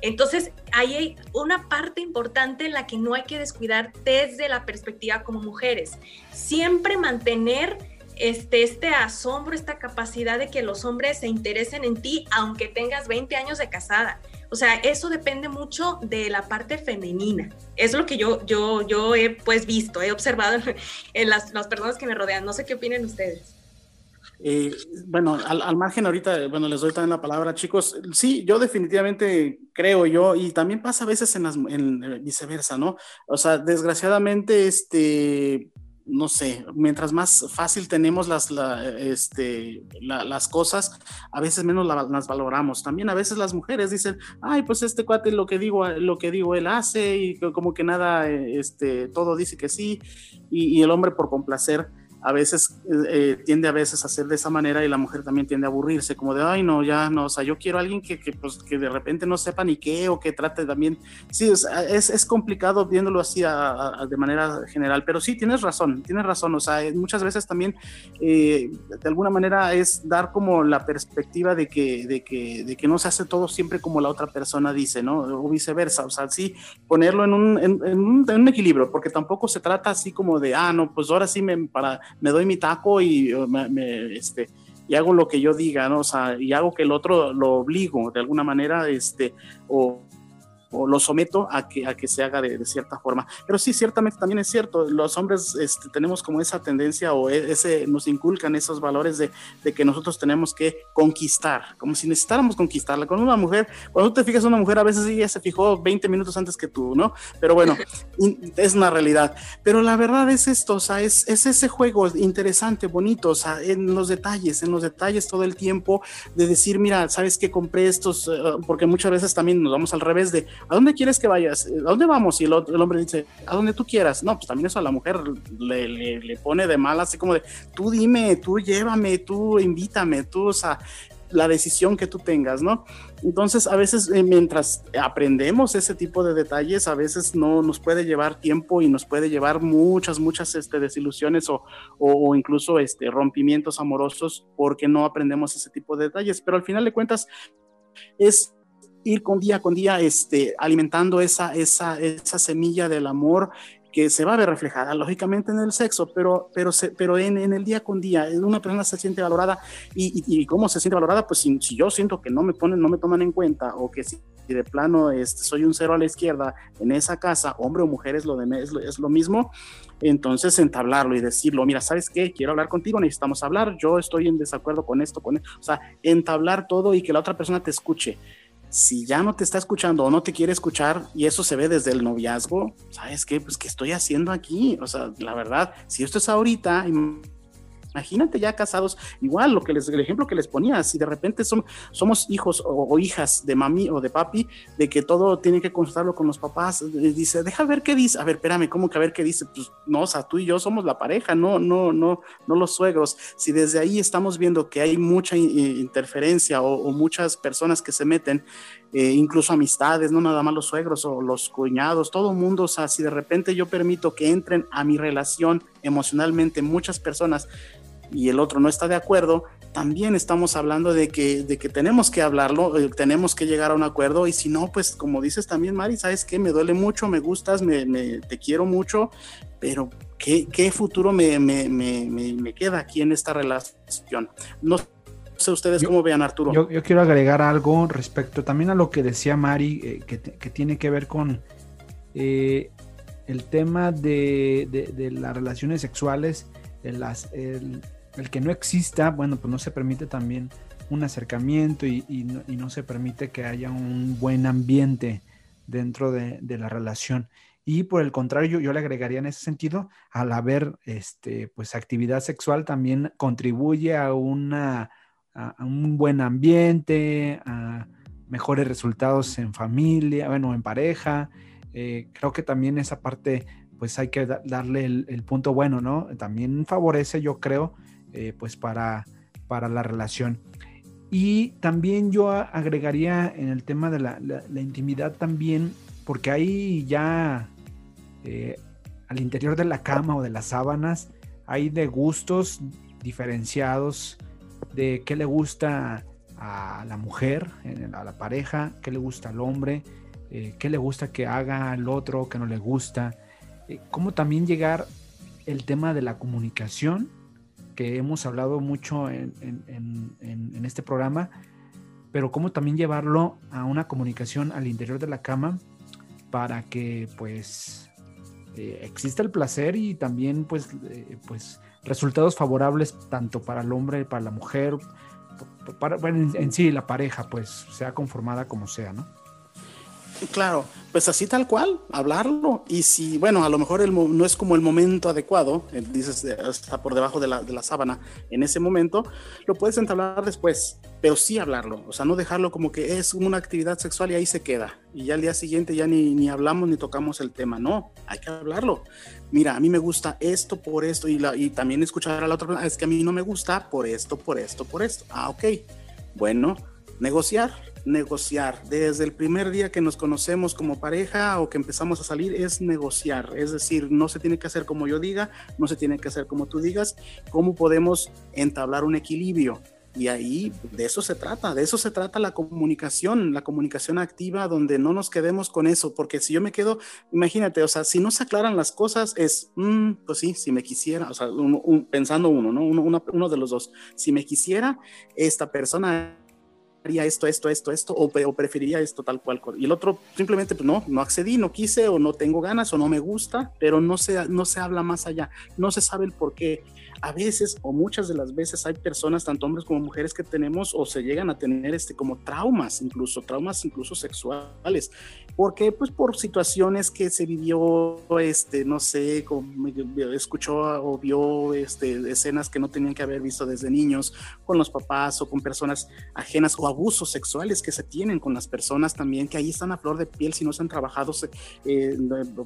Entonces, hay una parte importante en la que no hay que descuidar desde la perspectiva como mujeres. Siempre mantener este, este asombro, esta capacidad de que los hombres se interesen en ti, aunque tengas 20 años de casada. O sea, eso depende mucho de la parte femenina. Es lo que yo, yo, yo he pues visto, he observado en, las, las, personas que me rodean. No sé qué opinen ustedes. Eh, bueno, al, margen ahorita, bueno, les doy también la palabra, chicos. Sí, yo definitivamente creo yo, y también pasa a veces en las, en, en viceversa, ¿no? O sea, desgraciadamente, este, no sé, mientras más fácil tenemos las, este, las cosas, a veces menos las valoramos. También a veces las mujeres dicen, ay, pues este cuate lo que digo, lo que digo él hace y como que nada, este, todo dice que sí, y el hombre por complacer a veces eh, eh, tiende a veces a ser de esa manera y la mujer también tiende a aburrirse, como de, ay, no, ya no, o sea, yo quiero a alguien que, que, pues, que de repente no sepa ni qué o que trate también, sí, es, es complicado viéndolo así de manera general, pero sí, tienes razón, tienes razón, o sea, muchas veces también eh, de alguna manera es dar como la perspectiva de que, de, que, de que no se hace todo siempre como la otra persona dice, ¿no? O viceversa, o sea, sí, ponerlo en un, en un, en un equilibrio, porque tampoco se trata así como de, ah, no, pues ahora sí me, para me doy mi taco y me, este, y hago lo que yo diga, ¿no? O sea, y hago que el otro lo obligo de alguna manera, este, o, o lo someto a que, a que se haga de, cierta forma. Pero sí, ciertamente también es cierto, los hombres este, tenemos como esa tendencia o e, ese, nos inculcan esos valores de, de, que nosotros tenemos que conquistar, como si necesitáramos conquistarla. Con una mujer, cuando tú te fijas una mujer, a veces ella se fijó 20 minutos antes que tú, ¿no? Pero bueno, es una realidad. Pero la verdad es esto, o sea, es, es ese juego interesante, bonito, o sea, en los detalles, en los detalles todo el tiempo de decir, mira, ¿sabes qué compré estos? Eh, porque muchas veces también nos vamos al revés de, ¿a dónde quieres que vayas? ¿A dónde vamos? Y el, hombre dice, a donde tú quieras. No, pues también eso a la mujer le, le, pone de mal, así como de, tú dime, tú llévame, tú invítame, tú, o sea, la decisión que tú tengas, ¿no? Entonces, a veces eh, mientras aprendemos ese tipo de detalles, a veces no nos puede llevar tiempo y nos puede llevar muchas, muchas este, desilusiones o, o, incluso este, rompimientos amorosos porque no aprendemos ese tipo de detalles. Pero al final de cuentas, es ir con día con día este, alimentando esa, esa, esa semilla del amor que se va a ver reflejada lógicamente en el sexo, pero, pero, pero en, en, el día con día, una persona se siente valorada y, y, cómo se siente valorada, pues si, si, yo siento que no me ponen, no me toman en cuenta o que si, de plano este, soy un cero a la izquierda en esa casa, hombre o mujer es lo, de, es lo, es lo mismo, entonces entablarlo y decirlo, mira, ¿sabes qué? Quiero hablar contigo, necesitamos hablar, yo estoy en desacuerdo con esto, con esto, o sea, entablar todo y que la otra persona te escuche si ya no te está escuchando o no te quiere escuchar y eso se ve desde el noviazgo, ¿sabes qué? Pues, ¿qué estoy haciendo aquí? O sea, la verdad, si esto es ahorita, Imagínate ya casados, igual lo que les, el ejemplo que les ponía, si de repente son, somos hijos o, hijas de mami o de papi, de que todo tiene que consultarlo con los papás, dice, deja ver qué dice, a ver, espérame, ¿cómo que a ver qué dice? Pues no, o sea, tú y yo somos la pareja, no, no, no, no los suegros. Si desde ahí estamos viendo que hay mucha interferencia o, muchas personas que se meten, eh, incluso amistades, no nada más los suegros o los cuñados, todo mundo, o sea, si de repente yo permito que entren a mi relación emocionalmente muchas personas y el otro no está de acuerdo, también estamos hablando de que, de que tenemos que hablarlo, eh, tenemos que llegar a un acuerdo y si no, pues como dices también, Mari, ¿sabes qué? Me duele mucho, me gustas, me, te quiero mucho, pero ¿qué, qué futuro me, me, me, queda aquí en esta relación? No sé ustedes cómo vean, Arturo. Yo, yo, quiero agregar algo respecto también a lo que decía Mari, eh, que, que, tiene que ver con eh, el tema de, de, de, las relaciones sexuales, las, el, el que no exista, bueno, pues no se permite también un acercamiento y, no, se permite que haya un buen ambiente dentro de, la relación. Y por el contrario, yo, le agregaría en ese sentido, al haber este, pues, actividad sexual también contribuye a, una, a, un buen ambiente, a mejores resultados en familia, bueno, en pareja. Eh, creo que también esa parte, pues hay que darle el, el, punto bueno, ¿no? También favorece, yo creo, eh, pues para, para la relación. Y también yo agregaría en el tema de la, intimidad también, porque ahí ya eh, al interior de la cama o de las sábanas hay de gustos diferenciados de qué le gusta a la mujer, a la pareja, qué le gusta al hombre, eh, qué le gusta que haga al otro, qué no le gusta, cómo también llegar el tema de la comunicación que hemos hablado mucho en, este programa, pero cómo también llevarlo a una comunicación al interior de la cama para que pues eh, exista el placer y también pues, eh, pues resultados favorables tanto para el hombre, para la mujer, para, bueno, en sí la pareja pues sea conformada como sea, ¿no? Claro, pues así tal cual, hablarlo. Y si, bueno, a lo mejor el, no es como el momento adecuado, eh, dices, está por debajo de la, de la, sábana en ese momento, lo puedes entablar después, pero sí hablarlo. O sea, no dejarlo como que es una actividad sexual y ahí se queda. Y ya al día siguiente ya ni, ni hablamos ni tocamos el tema. No, hay que hablarlo. Mira, a mí me gusta esto por esto y, la, y también escuchar a la otra persona, es que a mí no me gusta por esto, por esto, por esto. Ah, ok. Bueno, negociar negociar. Desde el primer día que nos conocemos como pareja o que empezamos a salir es negociar. Es decir, no se tiene que hacer como yo diga, no se tiene que hacer como tú digas. ¿Cómo podemos entablar un equilibrio? Y ahí de eso se trata, de eso se trata la comunicación, la comunicación activa, donde no nos quedemos con eso, porque si yo me quedo, imagínate, o sea, si no se aclaran las cosas, es, mm, pues sí, si me quisiera, o sea, pensando uno, ¿no? Uno, uno de los dos, si me quisiera, esta persona haría esto, esto, esto, esto, o, o, preferiría esto tal cual. Y el otro simplemente, pues no, no accedí, no quise, o no tengo ganas, o no me gusta, pero no se, no se habla más allá, no se sabe el por qué a veces o muchas de las veces hay personas, tanto hombres como mujeres, que tenemos o se llegan a tener este, como traumas, incluso traumas incluso sexuales. ¿Por qué? Pues por situaciones que se vivió, este, no sé, como escuchó o vio este, escenas que no tenían que haber visto desde niños, con los papás o con personas ajenas o abusos sexuales que se tienen con las personas también, que ahí están a flor de piel si no se han trabajado eh,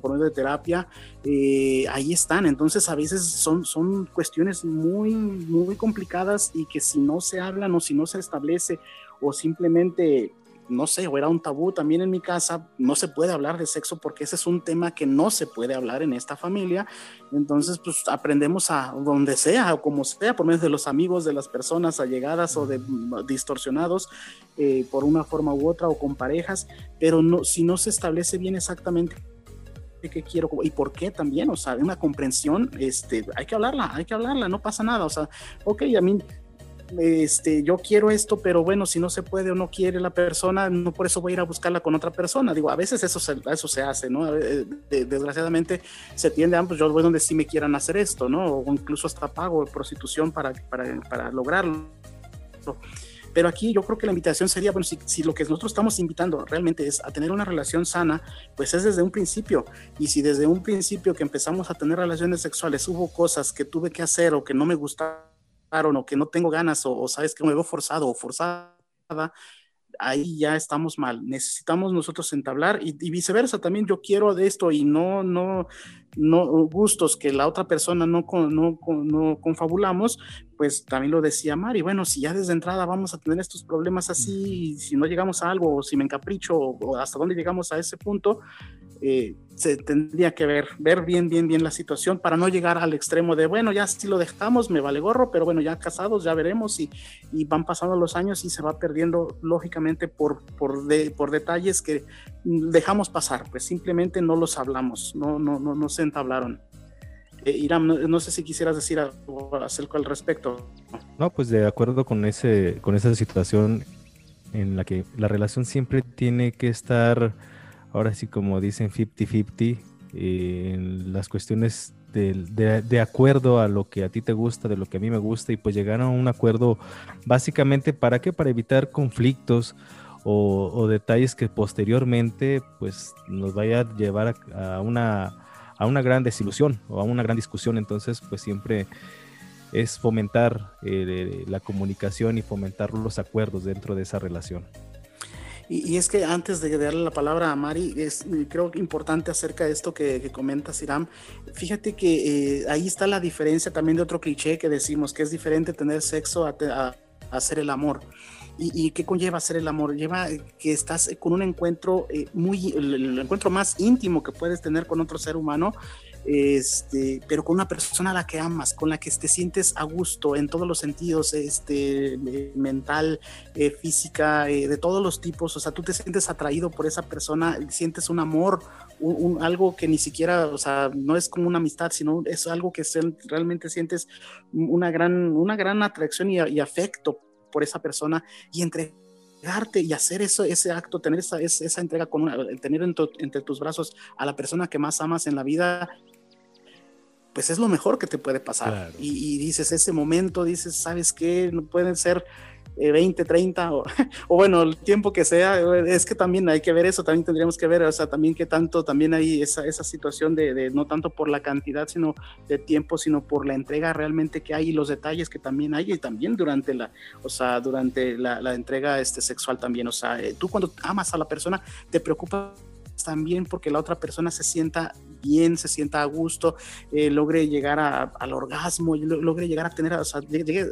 por medio de terapia, eh, ahí están. Entonces a veces son, son cuestiones muy, muy complicadas y que si no se hablan o si no se establece o simplemente, no sé, o era un tabú también en mi casa, no se puede hablar de sexo porque ese es un tema que no se puede hablar en esta familia. Entonces, pues aprendemos a donde sea o como sea, por medio de los amigos, de las personas allegadas o de distorsionados eh, por una forma u otra o con parejas, pero no, si no se establece bien exactamente qué quiero y por qué también, o sea, una comprensión, este, hay que hablarla, hay que hablarla, no pasa nada, o sea, ok, a mí este, yo quiero esto, pero bueno, si no se puede o no quiere la persona, no por eso voy a ir a buscarla con otra persona. Digo, a veces eso se, eso se hace, ¿no? desgraciadamente se tiende a, pues yo voy donde sí me quieran hacer esto, ¿no? O incluso hasta pago prostitución para, para, para lograrlo. Pero aquí yo creo que la invitación sería, bueno, si, lo que nosotros estamos invitando realmente es a tener una relación sana, pues es desde un principio. Y si desde un principio que empezamos a tener relaciones sexuales hubo cosas que tuve que hacer o que no me gustaron o que no tengo ganas o, sabes que me veo forzado o forzada, ahí ya estamos mal. Necesitamos nosotros entablar y, viceversa. También yo quiero de esto y no, no, no gustos que la otra persona no, no, no confabulamos, pues también lo decía Mari. Bueno, si ya desde entrada vamos a tener estos problemas así, si no llegamos a algo, o si me encapricho, o hasta dónde llegamos a ese punto, eh, se tendría que ver, ver bien, bien, bien la situación para no llegar al extremo de, bueno, ya si lo dejamos, me vale gorro, pero bueno, ya casados, ya veremos y, y van pasando los años y se va perdiendo lógicamente por, por, de, por detalles que dejamos pasar, pues simplemente no los hablamos, no, no, no, no se entablaron. Eh, no, sé si quisieras decir algo acerca al respecto. No, pues de acuerdo con, ese, con esa situación en la que la relación siempre tiene que estar ahora sí como dicen 50-50, eh, las cuestiones de, acuerdo a lo que a ti te gusta, de lo que a mí me gusta, y pues llegar a un acuerdo básicamente para qué, para evitar conflictos o, detalles que posteriormente pues nos vaya a llevar a, una, a una gran desilusión o a una gran discusión, entonces pues siempre es fomentar eh, la comunicación y fomentar los acuerdos dentro de esa relación. Y, es que antes de darle la palabra a Mari, es creo que importante acerca de esto que, que comenta Siram. Fíjate que eh, ahí está la diferencia también de otro cliché que decimos, que es diferente tener sexo a, hacer el amor. ¿Y, qué conlleva hacer el amor? Lleva que estás con un encuentro eh, muy, el, encuentro más íntimo que puedes tener con otro ser humano este, pero con una persona a la que amas, con la que te sientes a gusto en todos los sentidos, este, mental, eh, física, eh, de todos los tipos, o sea, tú te sientes atraído por esa persona, sientes un amor, un, algo que ni siquiera, o sea, no es como una amistad, sino es algo que realmente sientes una gran, una gran atracción y, afecto por esa persona. Y entregarte y hacer eso, ese acto, tener esa, esa entrega con tener entre tus brazos a la persona que más amas en la vida, pues es lo mejor que te puede pasar. Y, dices, ese momento, dices, ¿sabes qué? No pueden ser 20, eh, 30 o, bueno, el tiempo que sea, es que también hay que ver eso, también tendríamos que ver, o sea, también que tanto, también hay esa, esa situación de, no tanto por la cantidad, sino de tiempo, sino por la entrega realmente que hay y los detalles que también hay y también durante la, o sea, durante la, la entrega este, sexual también, o sea, eh, tú cuando amas a la persona te preocupa también porque la otra persona se sienta bien, se sienta a gusto, eh, logre llegar al orgasmo, logre llegar a tener, o sea,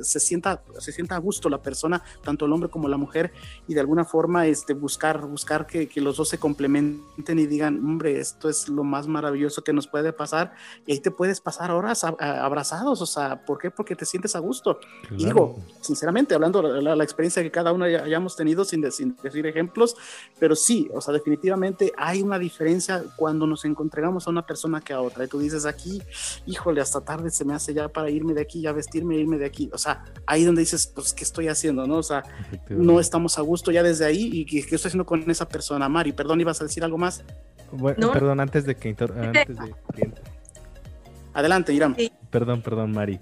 se, sienta, se sienta a gusto la persona, tanto el hombre como la mujer, y de alguna forma este, buscar, buscar que, los dos se complementen y digan, hombre, esto es lo más maravilloso que nos puede pasar, y ahí te puedes pasar horas abrazados, o sea, ¿por qué? Porque te sientes a gusto. Digo, sinceramente, hablando de la, experiencia que cada uno hayamos tenido, sin, sin decir ejemplos, pero sí, o sea, definitivamente hay una diferencia cuando nos encontramos a una persona que a otra. Y tú dices aquí, híjole, hasta tarde se me hace ya para irme de aquí, ya vestirme, irme de aquí. O sea, ahí donde dices, pues, ¿qué estoy haciendo? ¿No? O sea, no estamos a gusto ya desde ahí. ¿Y qué, estoy haciendo con esa persona? Mari, perdón, ¿ibas a decir algo más? Bueno, perdón, antes de que... Antes de... Adelante, Iram. Perdón, perdón, Mari.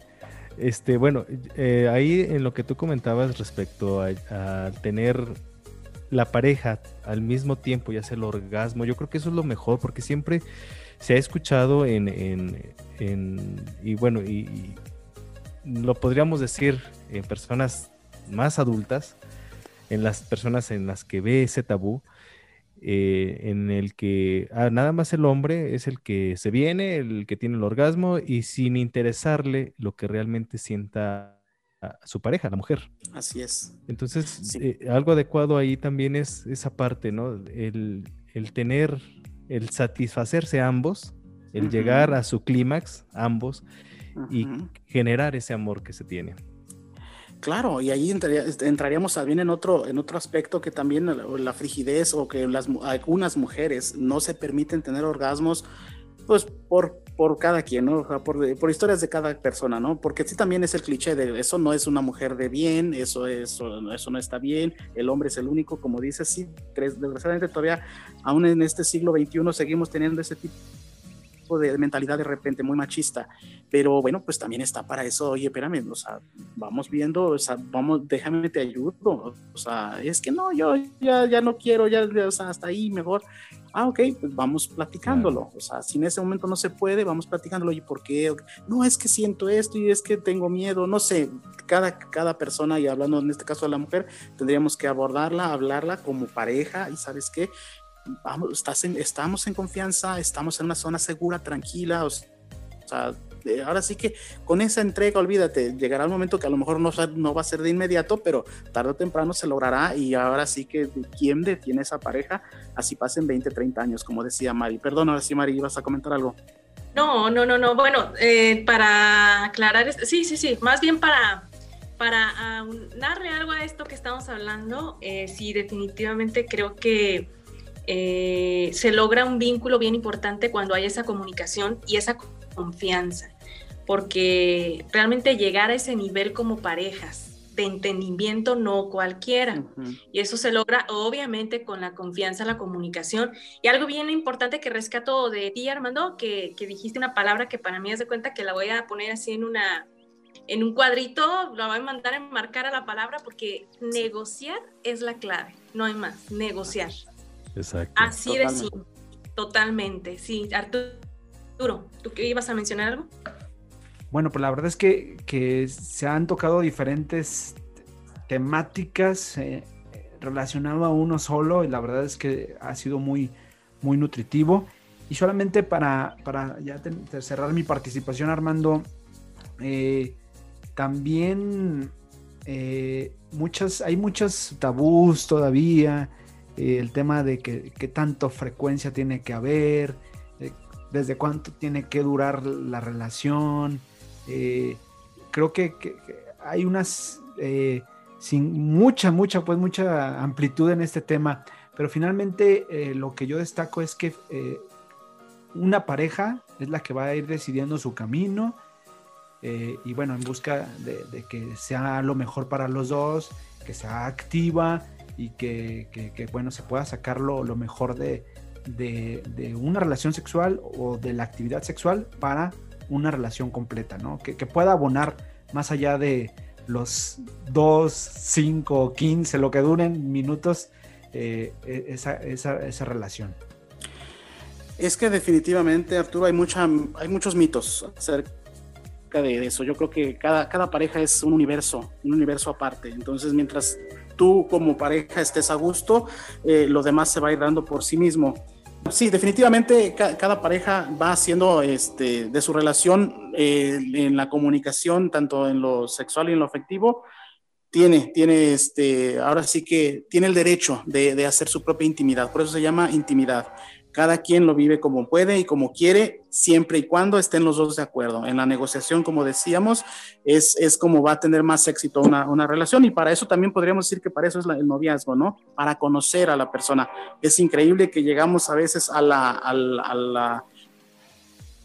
Este, bueno, eh, ahí en lo que tú comentabas respecto a, a tener la pareja al mismo tiempo y hace el orgasmo, yo creo que eso es lo mejor porque siempre se ha escuchado en, en, y bueno, y, lo podríamos decir en personas más adultas, en las personas en las que ve ese tabú, eh, en el que ah, nada más el hombre es el que se viene, el que tiene el orgasmo y sin interesarle lo que realmente sienta a su pareja, la mujer. Así es. Entonces, eh, algo adecuado ahí también es esa parte, ¿no? El, tener, el satisfacerse ambos, el llegar a su clímax ambos y generar ese amor que se tiene. Claro, y ahí entraríamos también en otro, en otro aspecto que también la, frigidez o que las, algunas mujeres no se permiten tener orgasmos, pues por por cada quien, ¿no? por, por, historias de cada persona, ¿no? Porque sí también es el cliché de eso no es una mujer de bien, eso, eso, eso no está bien, el hombre es el único, como dices, sí, desgraciadamente todavía, aún en este siglo XXI, seguimos teniendo ese tipo tipo de mentalidad de repente muy machista, pero bueno, pues también está para eso, oye, espérame, o sea, vamos viendo, o sea, vamos, déjame te ayudo, o sea, es que no, yo ya, ya no quiero, ya, o sea, hasta ahí mejor, ah, ok, pues vamos platicándolo, o sea, si en ese momento no se puede, vamos platicándolo, y por qué, no, es que siento esto y es que tengo miedo, no sé, cada, cada persona, y hablando en este caso de la mujer, tendríamos que abordarla, hablarla como pareja, y sabes qué, vamos, estás en, estamos en confianza, estamos en una zona segura, tranquila, o sea, ahora sí que con esa entrega, olvídate, llegará el momento que a lo mejor no, no va a ser de inmediato, pero tarde o temprano se logrará y ahora sí que quien detiene esa pareja, así pasen 20, 30 años, como decía Mari. Perdón, ahora sí, Mari, ibas a comentar algo. No, no, no, no. Bueno, eh, para aclarar, esto, sí, sí, sí, más bien para, para darle algo a esto que estamos hablando, eh, sí, definitivamente creo que eh, se logra un vínculo bien importante cuando hay esa comunicación y esa confianza, porque realmente llegar a ese nivel como parejas de entendimiento no cualquiera. Y eso se logra obviamente con la confianza, la comunicación. Y algo bien importante que rescato de ti, Armando, que, que dijiste una palabra que para mí es de cuenta que la voy a poner así en una en un cuadrito, la voy a mandar a enmarcar a la palabra porque negociar es la clave, no hay más, negociar. Exacto. Así de sí, totalmente. Sí, Arturo, ¿tú qué ibas a mencionar algo? Bueno, pues la verdad es que, que se han tocado diferentes temáticas eh, relacionado a uno solo y la verdad es que ha sido muy, muy nutritivo. Y solamente para, para ya cerrar mi participación, Armando, eh, también eh, muchas, hay muchos tabús todavía eh, el tema de que, qué tanto frecuencia tiene que haber, eh, desde cuánto tiene que durar la relación. Eh, creo que, hay unas, sin mucha, mucha, pues mucha amplitud en este tema, pero finalmente lo que yo destaco es que una pareja es la que va a ir decidiendo su camino. y bueno, en busca de, que sea lo mejor para los dos, que sea activa, y que, bueno, se pueda sacar lo, mejor de, una relación sexual o de la actividad sexual para una relación completa, ¿no? Que, pueda abonar más allá de los 2, 5, 15, lo que duren minutos, eh, e, esa, relación. Es que definitivamente, Arturo, hay, mucha, hay muchos mitos acerca de eso. Yo creo que cada, cada pareja es un universo, un universo aparte. Entonces, mientras tú como pareja estés a gusto, eh, lo demás se va a ir dando por sí mismo. Sí, definitivamente cada pareja va haciendo este, de su relación eh, en la comunicación, tanto en lo sexual y en lo afectivo, tiene, tiene este, ahora sí que tiene el derecho de, de hacer su propia intimidad, por eso se llama intimidad. Cada quien lo vive como puede y como quiere, siempre y cuando estén los dos de acuerdo. En la negociación, como decíamos, es, es como va a tener más éxito una, una relación y para eso también podríamos decir que para eso es el noviazgo, ¿no? Para conocer a la persona. Es increíble que llegamos a veces a la, la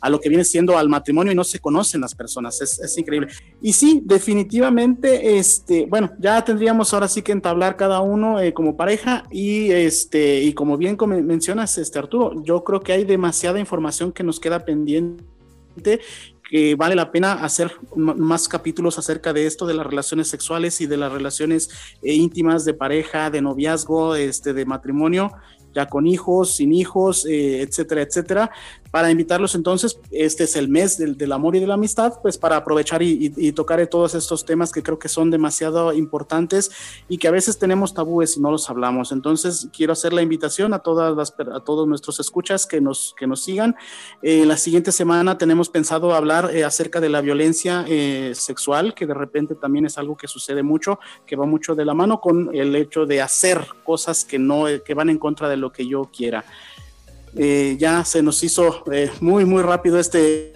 lo que viene siendo al matrimonio y no se conocen las personas, es, increíble. Y sí, definitivamente, este, bueno, ya tendríamos ahora sí que entablar cada uno eh, como pareja y este, y como bien mencionas, este Arturo, yo creo que hay demasiada información que nos queda pendiente que vale la pena hacer más capítulos acerca de esto, de las relaciones sexuales y de las relaciones eh, íntimas de pareja, de noviazgo, este, de matrimonio ya con hijos, sin hijos, eh, etcétera, etcétera, para invitarlos entonces, este es el mes del, amor y de la amistad, pues para aprovechar y, tocar todos estos temas que creo que son demasiado importantes y que a veces tenemos tabúes y no los hablamos. Entonces, quiero hacer la invitación a, todas a todos nuestros escuchas que nos, que nos sigan. Eh, la siguiente semana tenemos pensado hablar eh, acerca de la violencia sexual, que de repente también es algo que sucede mucho, que va mucho de la mano con el hecho de hacer cosas que no, que van en contra de lo que yo quiera. Eh, ya se nos hizo eh, muy, muy rápido este,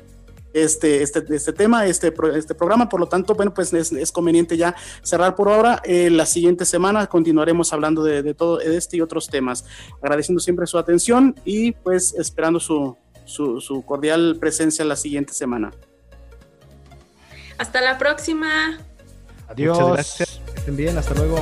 este, este, este tema, este, este programa, por lo tanto, bueno, pues es, conveniente ya cerrar por ahora. Eh, la siguiente semana continuaremos hablando de, todo este y otros temas, agradeciendo siempre su atención y pues esperando su, su, cordial presencia la siguiente semana. Hasta la próxima. Adiós. Muchas gracias. estén bien. Hasta luego.